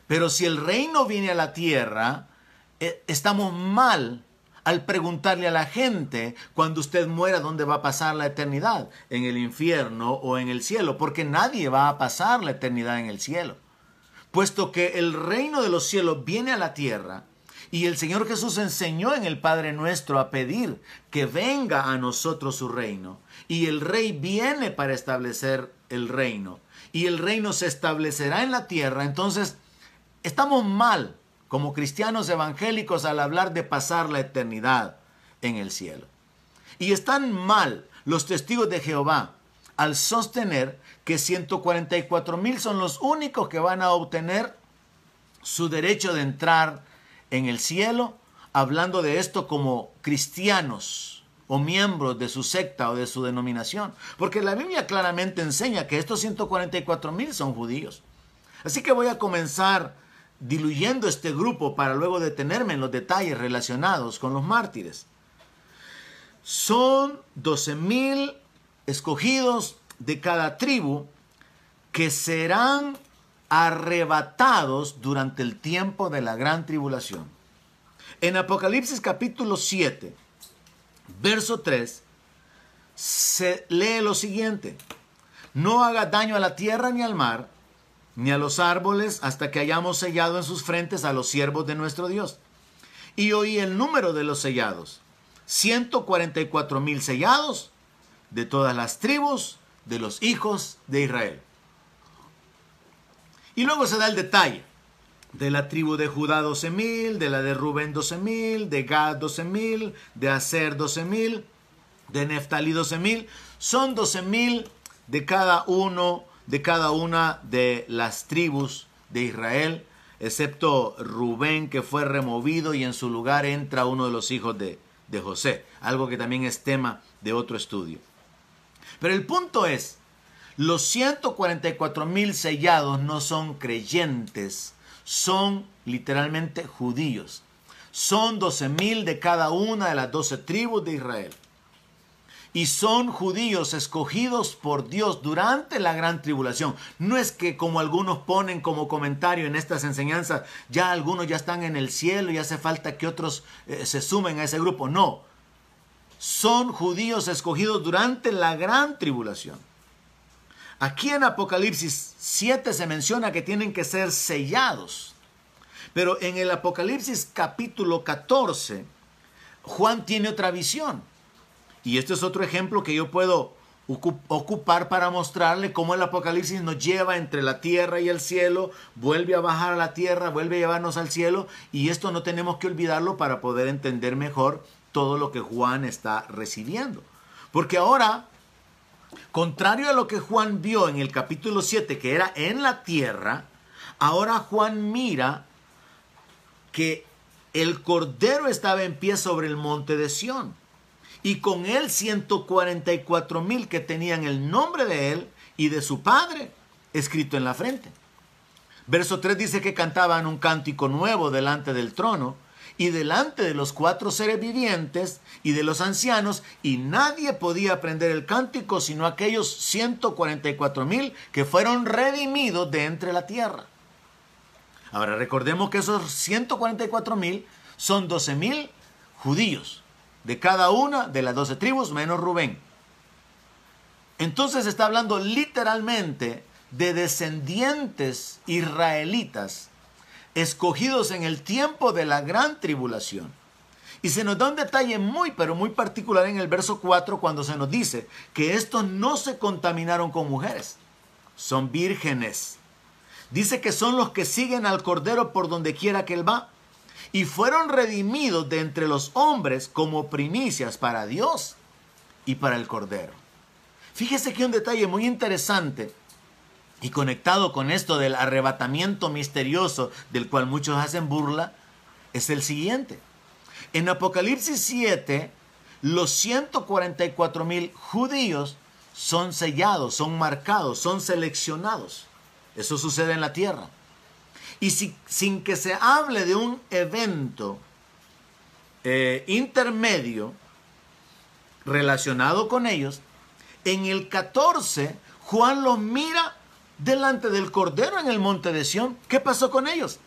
Pero si el reino viene a la tierra, eh, estamos mal al preguntarle a la gente cuando usted muera dónde va a pasar la eternidad, en el infierno o en el cielo, porque nadie va a pasar la eternidad en el cielo. Puesto que el reino de los cielos viene a la tierra, y el Señor Jesús enseñó en el Padre nuestro a pedir que venga a nosotros su reino. Y el rey viene para establecer el reino. Y el reino se establecerá en la tierra. Entonces, estamos mal como cristianos evangélicos al hablar de pasar la eternidad en el cielo. Y están mal los testigos de Jehová al sostener que 144 mil son los únicos que van a obtener su derecho de entrar en el cielo, hablando de esto como cristianos o miembros de su secta o de su denominación. Porque la Biblia claramente enseña que estos 144 mil son judíos. Así que voy a comenzar diluyendo este grupo para luego detenerme en los detalles relacionados con los mártires. Son 12 mil escogidos de cada tribu que serán arrebatados durante el tiempo de la gran tribulación. En Apocalipsis capítulo 7, verso 3, se lee lo siguiente. No haga daño a la tierra ni al mar, ni a los árboles, hasta que hayamos sellado en sus frentes a los siervos de nuestro Dios. Y oí el número de los sellados. 144 mil sellados de todas las tribus de los hijos de Israel. Y luego se da el detalle de la tribu de Judá 12 mil, de la de Rubén 12 mil, de Gad 12 mil, de Aser 12 mil, de Neftalí 12 mil. Son 12 mil de cada uno, de cada una de las tribus de Israel, excepto Rubén que fue removido y en su lugar entra uno de los hijos de, de José, algo que también es tema de otro estudio. Pero el punto es los 144 mil sellados no son creyentes, son literalmente judíos. Son 12 mil de cada una de las 12 tribus de Israel. Y son judíos escogidos por Dios durante la gran tribulación. No es que como algunos ponen como comentario en estas enseñanzas, ya algunos ya están en el cielo y hace falta que otros eh, se sumen a ese grupo. No, son judíos escogidos durante la gran tribulación. Aquí en Apocalipsis 7 se menciona que tienen que ser sellados. Pero en el Apocalipsis capítulo 14, Juan tiene otra visión. Y este es otro ejemplo que yo puedo ocupar para mostrarle cómo el Apocalipsis nos lleva entre la tierra y el cielo, vuelve a bajar a la tierra, vuelve a llevarnos al cielo, y esto no tenemos que olvidarlo para poder entender mejor todo lo que Juan está recibiendo. Porque ahora Contrario a lo que Juan vio en el capítulo 7, que era en la tierra, ahora Juan mira que el cordero estaba en pie sobre el monte de Sión. Y con él 144 mil que tenían el nombre de él y de su padre escrito en la frente. Verso 3 dice que cantaban un cántico nuevo delante del trono y delante de los cuatro seres vivientes y de los ancianos, y nadie podía aprender el cántico sino aquellos 144 mil que fueron redimidos de entre la tierra. Ahora recordemos que esos 144 mil son 12 mil judíos, de cada una de las 12 tribus menos Rubén. Entonces está hablando literalmente de descendientes israelitas escogidos en el tiempo de la gran tribulación. Y se nos da un detalle muy, pero muy particular en el verso 4 cuando se nos dice que estos no se contaminaron con mujeres, son vírgenes. Dice que son los que siguen al Cordero por donde quiera que él va. Y fueron redimidos de entre los hombres como primicias para Dios y para el Cordero. Fíjese que un detalle muy interesante y conectado con esto del arrebatamiento misterioso del cual muchos hacen burla, es el siguiente. En Apocalipsis 7, los 144 mil judíos son sellados, son marcados, son seleccionados. Eso sucede en la tierra. Y sin que se hable de un evento eh, intermedio relacionado con ellos, en el 14 Juan los mira delante del Cordero en el monte de Sión. ¿Qué pasó con ellos?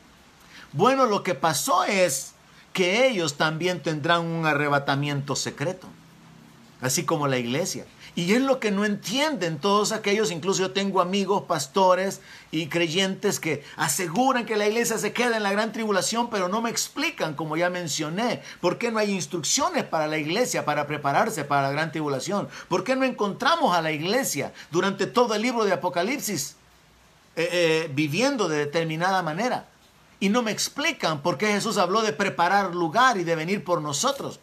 Bueno, lo que pasó es que ellos también tendrán un arrebatamiento secreto, así como la iglesia. Y es lo que no entienden todos aquellos, incluso yo tengo amigos, pastores y creyentes que aseguran que la iglesia se queda en la gran tribulación, pero no me explican, como ya mencioné, por qué no hay instrucciones para la iglesia para prepararse para la gran tribulación. ¿Por qué no encontramos a la iglesia durante todo el libro de Apocalipsis eh, eh, viviendo de determinada manera? Y no me explican por qué Jesús habló de preparar lugar y de venir por nosotros.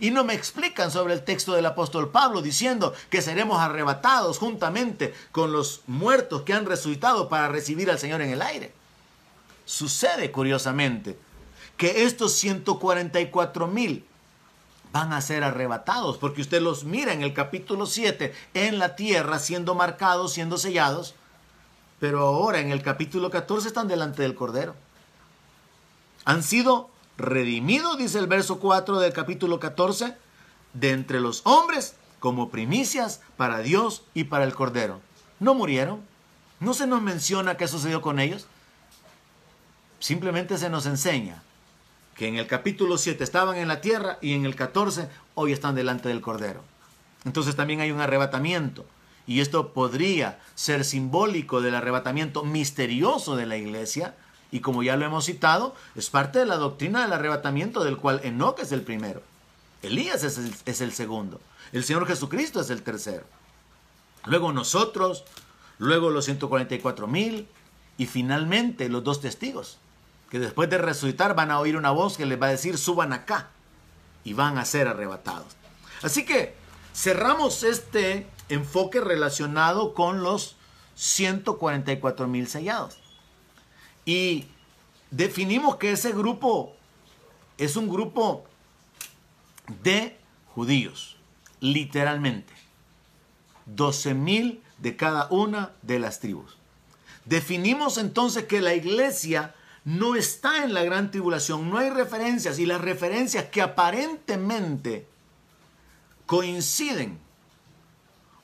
Y no me explican sobre el texto del apóstol Pablo diciendo que seremos arrebatados juntamente con los muertos que han resucitado para recibir al Señor en el aire. Sucede curiosamente que estos 144 mil van a ser arrebatados, porque usted los mira en el capítulo 7 en la tierra siendo marcados, siendo sellados, pero ahora en el capítulo 14 están delante del Cordero. Han sido redimido, dice el verso 4 del capítulo 14, de entre los hombres como primicias para Dios y para el Cordero. No murieron. No se nos menciona qué sucedió con ellos. Simplemente se nos enseña que en el capítulo 7 estaban en la tierra y en el 14 hoy están delante del Cordero. Entonces también hay un arrebatamiento. Y esto podría ser simbólico del arrebatamiento misterioso de la iglesia, y como ya lo hemos citado, es parte de la doctrina del arrebatamiento del cual Enoch es el primero. Elías es el, es el segundo. El Señor Jesucristo es el tercero. Luego nosotros, luego los 144 mil y finalmente los dos testigos, que después de resucitar van a oír una voz que les va a decir suban acá y van a ser arrebatados. Así que cerramos este enfoque relacionado con los 144 mil sellados. Y definimos que ese grupo es un grupo de judíos, literalmente. 12 mil de cada una de las tribus. Definimos entonces que la iglesia no está en la gran tribulación, no hay referencias y las referencias que aparentemente coinciden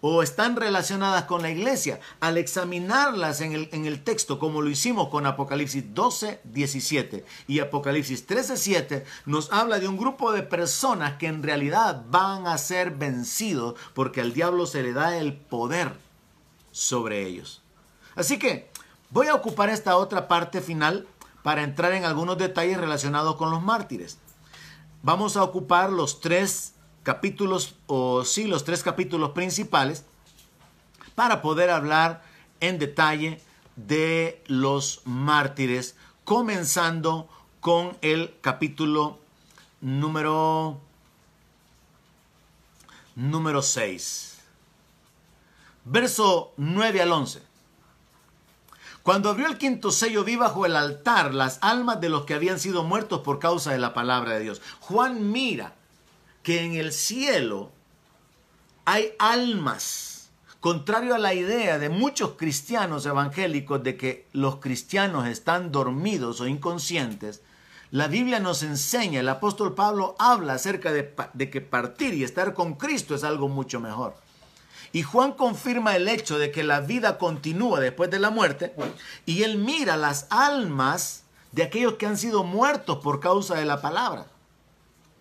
o están relacionadas con la iglesia, al examinarlas en el, en el, texto, como lo hicimos con Apocalipsis 12, 17 y Apocalipsis 13, 7, nos habla de un grupo de personas que en realidad van a ser vencidos porque al diablo se le da el poder sobre ellos. Así que voy a ocupar esta otra parte final para entrar en algunos detalles relacionados con los mártires. Vamos a ocupar los tres capítulos, o sí, los tres capítulos principales, para poder hablar en detalle de los mártires, comenzando con el capítulo número número 6. Verso 9 al 11. Cuando abrió el quinto sello, vi bajo el altar las almas de los que habían sido muertos por causa de la palabra de Dios. Juan mira que en el cielo hay almas, contrario a la idea de muchos cristianos evangélicos de que los cristianos están dormidos o inconscientes, la Biblia nos enseña, el apóstol Pablo habla acerca de, que partir y estar con Cristo es algo mucho mejor. Y Juan confirma el hecho de que la vida continúa después de la muerte y él mira las almas de aquellos que han sido muertos por causa de la palabra.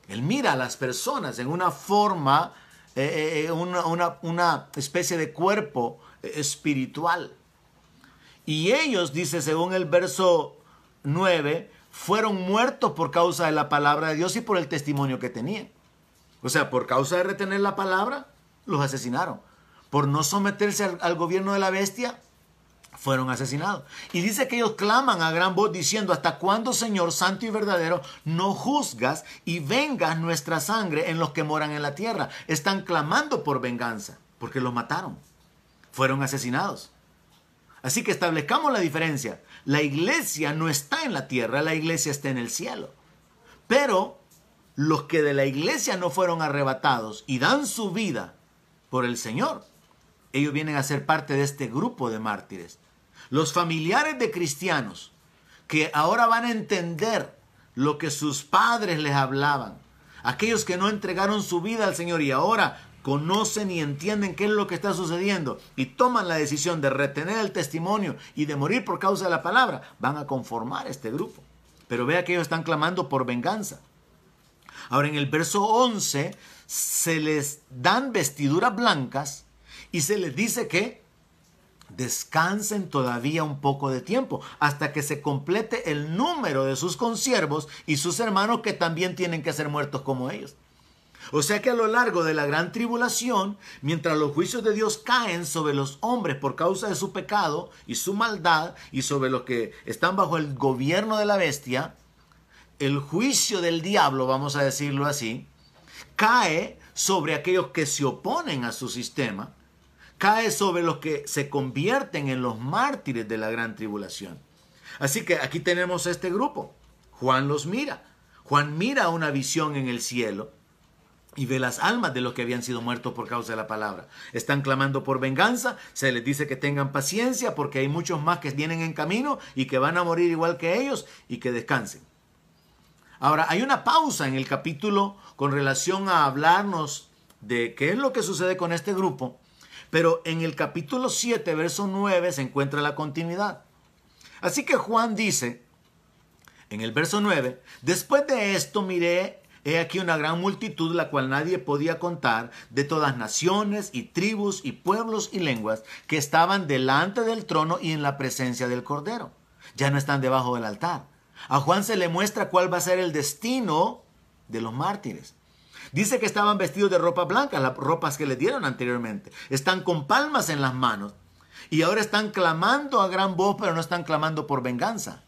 Él mira a las personas en una forma, eh, eh, una, una especie de cuerpo eh, espiritual. Y ellos, dice según el verso 9, fueron muertos por causa de la palabra de Dios y por el testimonio que tenían. O sea, por causa de retener la palabra, los asesinaron por no someterse al, gobierno de la bestia, fueron asesinados. Y dice que ellos claman a gran voz diciendo, ¿hasta cuándo, Señor Santo y verdadero, no juzgas y vengas nuestra sangre en los que moran en la tierra? Están clamando por venganza, porque los mataron. Fueron asesinados. Así que establezcamos la diferencia. La iglesia no está en la tierra, la iglesia está en el cielo. Pero los que de la iglesia no fueron arrebatados y dan su vida por el Señor, ellos vienen a ser parte de este grupo de mártires. Los familiares de cristianos que ahora van a entender lo que sus padres les hablaban. Aquellos que no entregaron su vida al Señor y ahora conocen y entienden qué es lo que está sucediendo y toman la decisión de retener el testimonio y de morir por causa de la palabra, van a conformar este grupo. Pero vea que ellos están clamando por venganza. Ahora en el verso 11 se les dan vestiduras blancas y se les dice que descansen todavía un poco de tiempo hasta que se complete el número de sus consiervos y sus hermanos que también tienen que ser muertos como ellos. O sea que a lo largo de la gran tribulación, mientras los juicios de Dios caen sobre los hombres por causa de su pecado y su maldad y sobre los que están bajo el gobierno de la bestia, el juicio del diablo, vamos a decirlo así, cae sobre aquellos que se oponen a su sistema cae sobre los que se convierten en los mártires de la gran tribulación. Así que aquí tenemos este grupo. Juan los mira. Juan mira una visión en el cielo y ve las almas de los que habían sido muertos por causa de la palabra. Están clamando por venganza, se les dice que tengan paciencia porque hay muchos más que vienen en camino y que van a morir igual que ellos y que descansen. Ahora, hay una pausa en el capítulo con relación a hablarnos de qué es lo que sucede con este grupo pero en el capítulo 7, verso 9, se encuentra la continuidad. Así que Juan dice, en el verso 9, después de esto miré He aquí una gran multitud, la cual nadie podía contar, de todas naciones y tribus y pueblos y lenguas, que estaban delante del trono y en la presencia del Cordero. Ya no están debajo del altar. A Juan se le muestra cuál va a ser el destino de los mártires. Dice que estaban vestidos de ropa blanca, las ropas que le dieron anteriormente. Están con palmas en las manos. Y ahora están clamando a gran voz, pero no están clamando por venganza.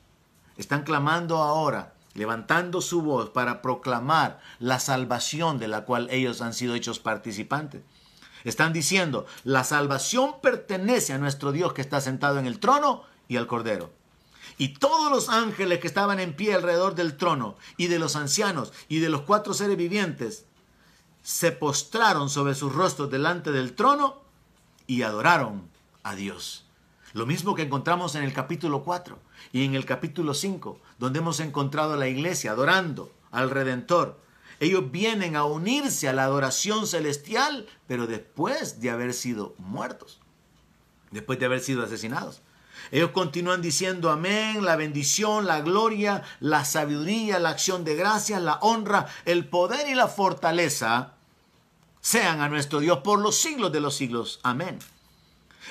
Están clamando ahora, levantando su voz para proclamar la salvación de la cual ellos han sido hechos participantes. Están diciendo, la salvación pertenece a nuestro Dios que está sentado en el trono y al Cordero. Y todos los ángeles que estaban en pie alrededor del trono, y de los ancianos, y de los cuatro seres vivientes, se postraron sobre sus rostros delante del trono y adoraron a Dios. Lo mismo que encontramos en el capítulo 4 y en el capítulo 5, donde hemos encontrado a la iglesia adorando al Redentor. Ellos vienen a unirse a la adoración celestial, pero después de haber sido muertos, después de haber sido asesinados. Ellos continúan diciendo amén, la bendición, la gloria, la sabiduría, la acción de gracias, la honra, el poder y la fortaleza sean a nuestro Dios por los siglos de los siglos. Amén.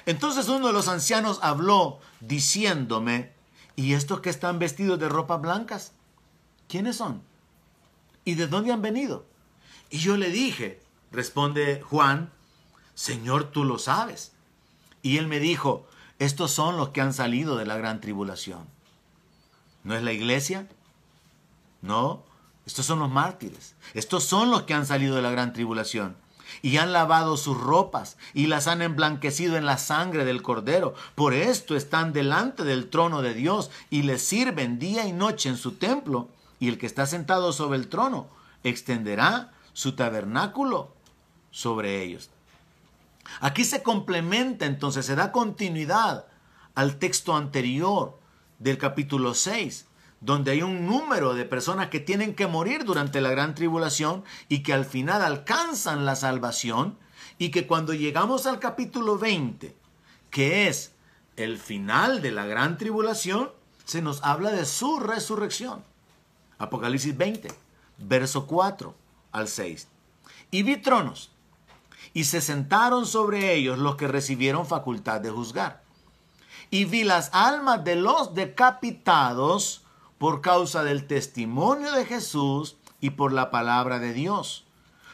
Entonces uno de los ancianos habló diciéndome, ¿y estos que están vestidos de ropas blancas? ¿Quiénes son? ¿Y de dónde han venido? Y yo le dije, responde Juan, Señor, tú lo sabes. Y él me dijo, estos son los que han salido de la gran tribulación. ¿No es la iglesia? No, estos son los mártires. Estos son los que han salido de la gran tribulación y han lavado sus ropas y las han emblanquecido en la sangre del cordero. Por esto están delante del trono de Dios y le sirven día y noche en su templo. Y el que está sentado sobre el trono extenderá su tabernáculo sobre ellos. Aquí se complementa entonces, se da continuidad al texto anterior del capítulo 6, donde hay un número de personas que tienen que morir durante la gran tribulación y que al final alcanzan la salvación y que cuando llegamos al capítulo 20, que es el final de la gran tribulación, se nos habla de su resurrección. Apocalipsis 20, verso 4 al 6. Y vi tronos, y se sentaron sobre ellos los que recibieron facultad de juzgar. Y vi las almas de los decapitados por causa del testimonio de Jesús y por la palabra de Dios,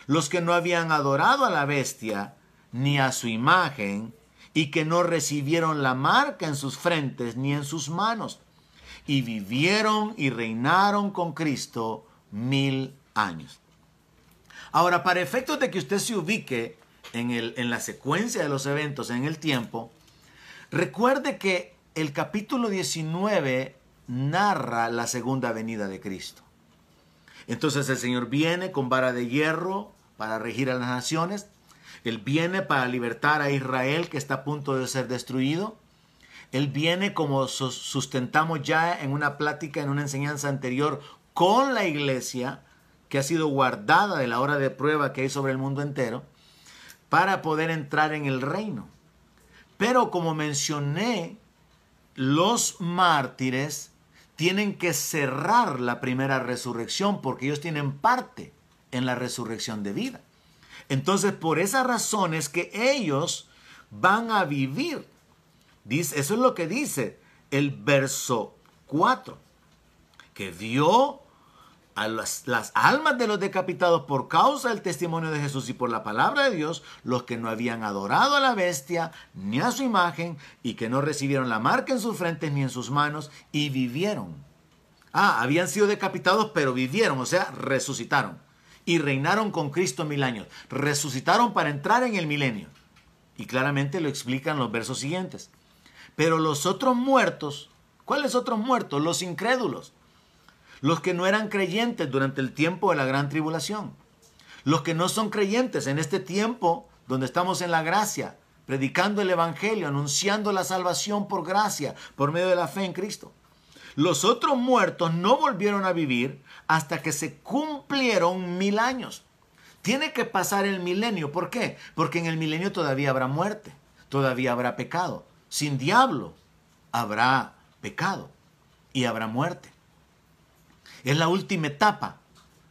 los que no habían adorado a la bestia ni a su imagen, y que no recibieron la marca en sus frentes ni en sus manos, y vivieron y reinaron con Cristo mil años. Ahora, para efectos de que usted se ubique en, el, en la secuencia de los eventos en el tiempo, recuerde que el capítulo 19 narra la segunda venida de Cristo. Entonces el Señor viene con vara de hierro para regir a las naciones. Él viene para libertar a Israel que está a punto de ser destruido. Él viene como sustentamos ya en una plática, en una enseñanza anterior, con la iglesia que ha sido guardada de la hora de prueba que hay sobre el mundo entero, para poder entrar en el reino. Pero como mencioné, los mártires tienen que cerrar la primera resurrección porque ellos tienen parte en la resurrección de vida. Entonces, por esa razón es que ellos van a vivir. Dice, eso es lo que dice el verso 4, que dio a las, las, almas de los decapitados por causa del testimonio de Jesús y por la palabra de Dios, los que no habían adorado a la bestia ni a su imagen y que no recibieron la marca en sus frentes ni en sus manos y vivieron. Ah, habían sido decapitados pero vivieron, o sea, resucitaron y reinaron con Cristo mil años. Resucitaron para entrar en el milenio. Y claramente lo explican los versos siguientes. Pero los otros muertos, ¿cuáles otros muertos? Los incrédulos. Los que no eran creyentes durante el tiempo de la gran tribulación. Los que no son creyentes en este tiempo donde estamos en la gracia, predicando el Evangelio, anunciando la salvación por gracia, por medio de la fe en Cristo. Los otros muertos no volvieron a vivir hasta que se cumplieron mil años. Tiene que pasar el milenio. ¿Por qué? Porque en el milenio todavía habrá muerte, todavía habrá pecado. Sin diablo habrá pecado y habrá muerte. Es la última etapa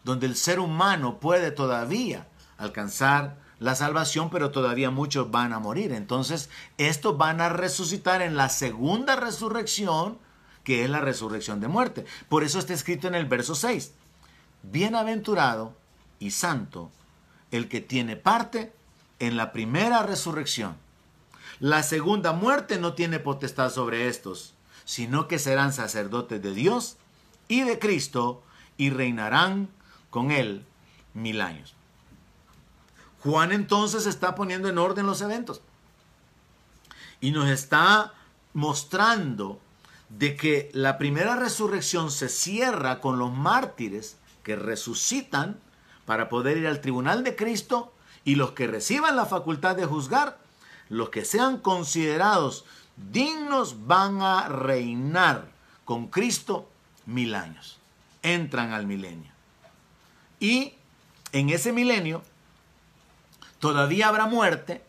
donde el ser humano puede todavía alcanzar la salvación, pero todavía muchos van a morir. Entonces, estos van a resucitar en la segunda resurrección que es la resurrección de muerte. Por eso está escrito en el verso 6, bienaventurado y santo el que tiene parte en la primera resurrección. La segunda muerte no tiene potestad sobre estos, sino que serán sacerdotes de Dios y de Cristo y reinarán con él mil años. Juan entonces está poniendo en orden los eventos y nos está mostrando de que la primera resurrección se cierra con los mártires que resucitan para poder ir al tribunal de Cristo y los que reciban la facultad de juzgar, los que sean considerados dignos van a reinar con Cristo mil años. Entran al milenio. Y en ese milenio todavía habrá muerte.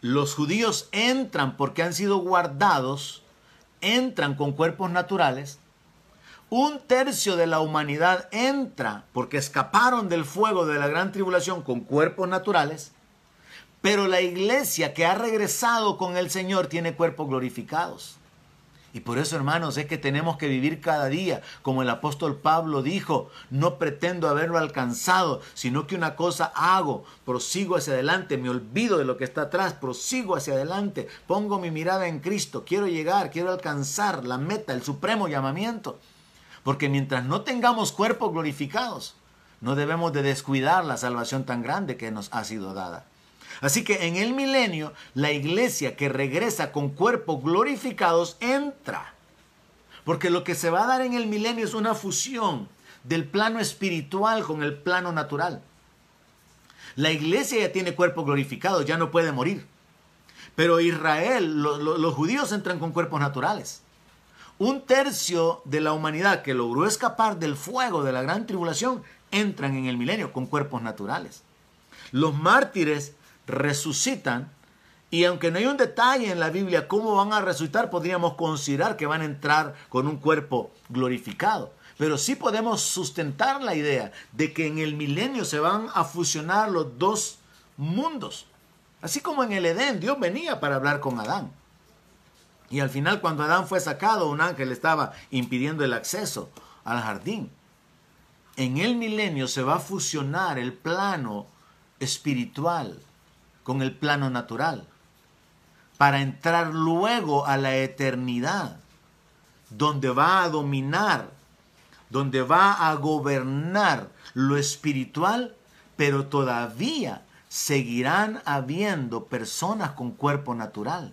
Los judíos entran porque han sido guardados entran con cuerpos naturales, un tercio de la humanidad entra porque escaparon del fuego de la gran tribulación con cuerpos naturales, pero la iglesia que ha regresado con el Señor tiene cuerpos glorificados. Y por eso, hermanos, es que tenemos que vivir cada día, como el apóstol Pablo dijo, no pretendo haberlo alcanzado, sino que una cosa hago, prosigo hacia adelante, me olvido de lo que está atrás, prosigo hacia adelante, pongo mi mirada en Cristo, quiero llegar, quiero alcanzar la meta, el supremo llamamiento. Porque mientras no tengamos cuerpos glorificados, no debemos de descuidar la salvación tan grande que nos ha sido dada. Así que en el milenio, la iglesia que regresa con cuerpos glorificados entra. Porque lo que se va a dar en el milenio es una fusión del plano espiritual con el plano natural. La iglesia ya tiene cuerpo glorificado, ya no puede morir. Pero Israel, los judíos entran con cuerpos naturales. Un tercio de la humanidad que logró escapar del fuego de la gran tribulación entran en el milenio con cuerpos naturales. Los mártires resucitan y aunque no hay un detalle en la Biblia cómo van a resucitar, podríamos considerar que van a entrar con un cuerpo glorificado. Pero sí podemos sustentar la idea de que en el milenio se van a fusionar los dos mundos. Así como en el Edén, Dios venía para hablar con Adán. Y al final cuando Adán fue sacado, un ángel estaba impidiendo el acceso al jardín. En el milenio se va a fusionar el plano espiritual con el plano natural para entrar luego a la eternidad, donde va a dominar, donde va a gobernar lo espiritual, pero todavía seguirán habiendo personas con cuerpo natural.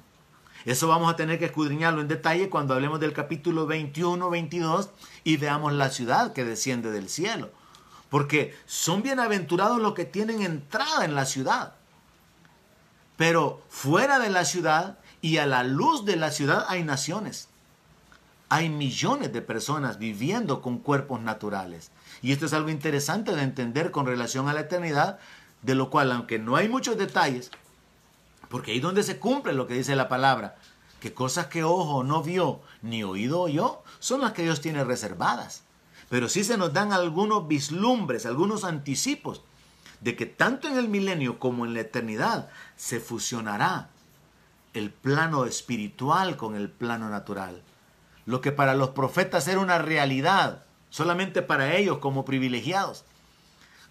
Eso vamos a tener que escudriñarlo en detalle cuando hablemos del capítulo 21, 22 y veamos la ciudad que desciende del cielo. Porque son bienaventurados los que tienen entrada en la ciudad. Pero fuera de la ciudad y a la luz de la ciudad hay naciones. Hay millones de personas viviendo con cuerpos naturales. Y esto es algo interesante de entender con relación a la eternidad, de lo cual, aunque no hay muchos detalles, porque ahí donde se cumple lo que dice la palabra, que cosas que ojo no vio ni oído oyó son las que Dios tiene reservadas. Pero sí se nos dan algunos vislumbres, algunos anticipos de que tanto en el milenio como en la eternidad se fusionará el plano espiritual con el plano natural. Lo que para los profetas era una realidad, solamente para ellos como privilegiados,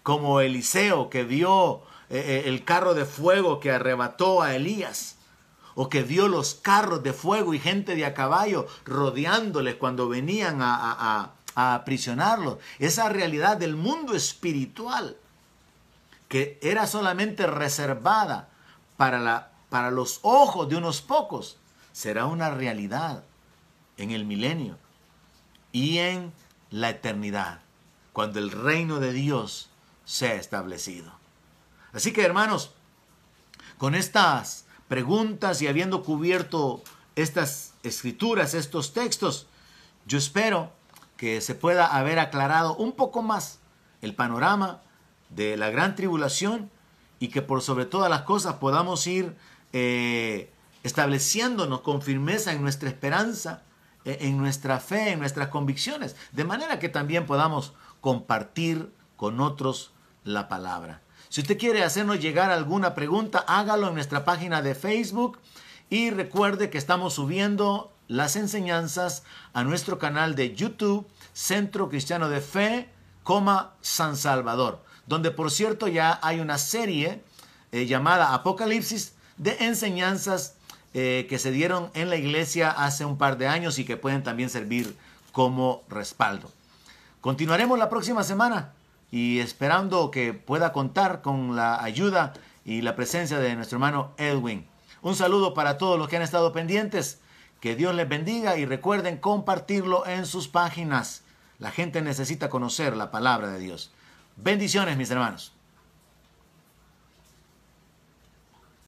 como Eliseo que vio eh, eh, el carro de fuego que arrebató a Elías, o que vio los carros de fuego y gente de a caballo rodeándoles cuando venían a, a aprisionarlos. Esa realidad del mundo espiritual que era solamente reservada para, la, para los ojos de unos pocos, será una realidad en el milenio y en la eternidad, cuando el reino de Dios sea establecido. Así que hermanos, con estas preguntas y habiendo cubierto estas escrituras, estos textos, yo espero que se pueda haber aclarado un poco más el panorama de la gran tribulación y que por sobre todas las cosas podamos ir eh, estableciéndonos con firmeza en nuestra esperanza, e, en nuestra fe, en nuestras convicciones, de manera que también podamos compartir con otros la palabra. Si usted quiere hacernos llegar alguna pregunta, hágalo en nuestra página de Facebook y recuerde que estamos subiendo las enseñanzas a nuestro canal de YouTube, Centro Cristiano de Fe, San Salvador, donde por cierto ya hay una serie eh, llamada Apocalipsis de enseñanzas eh, que se dieron en la iglesia hace un par de años y que pueden también servir como respaldo. Continuaremos la próxima semana y esperando que pueda contar con la ayuda y la presencia de nuestro hermano Edwin. Un saludo para todos los que han estado pendientes. Que Dios les bendiga y recuerden compartirlo en sus páginas. La gente necesita conocer la palabra de Dios. Bendiciones, mis hermanos.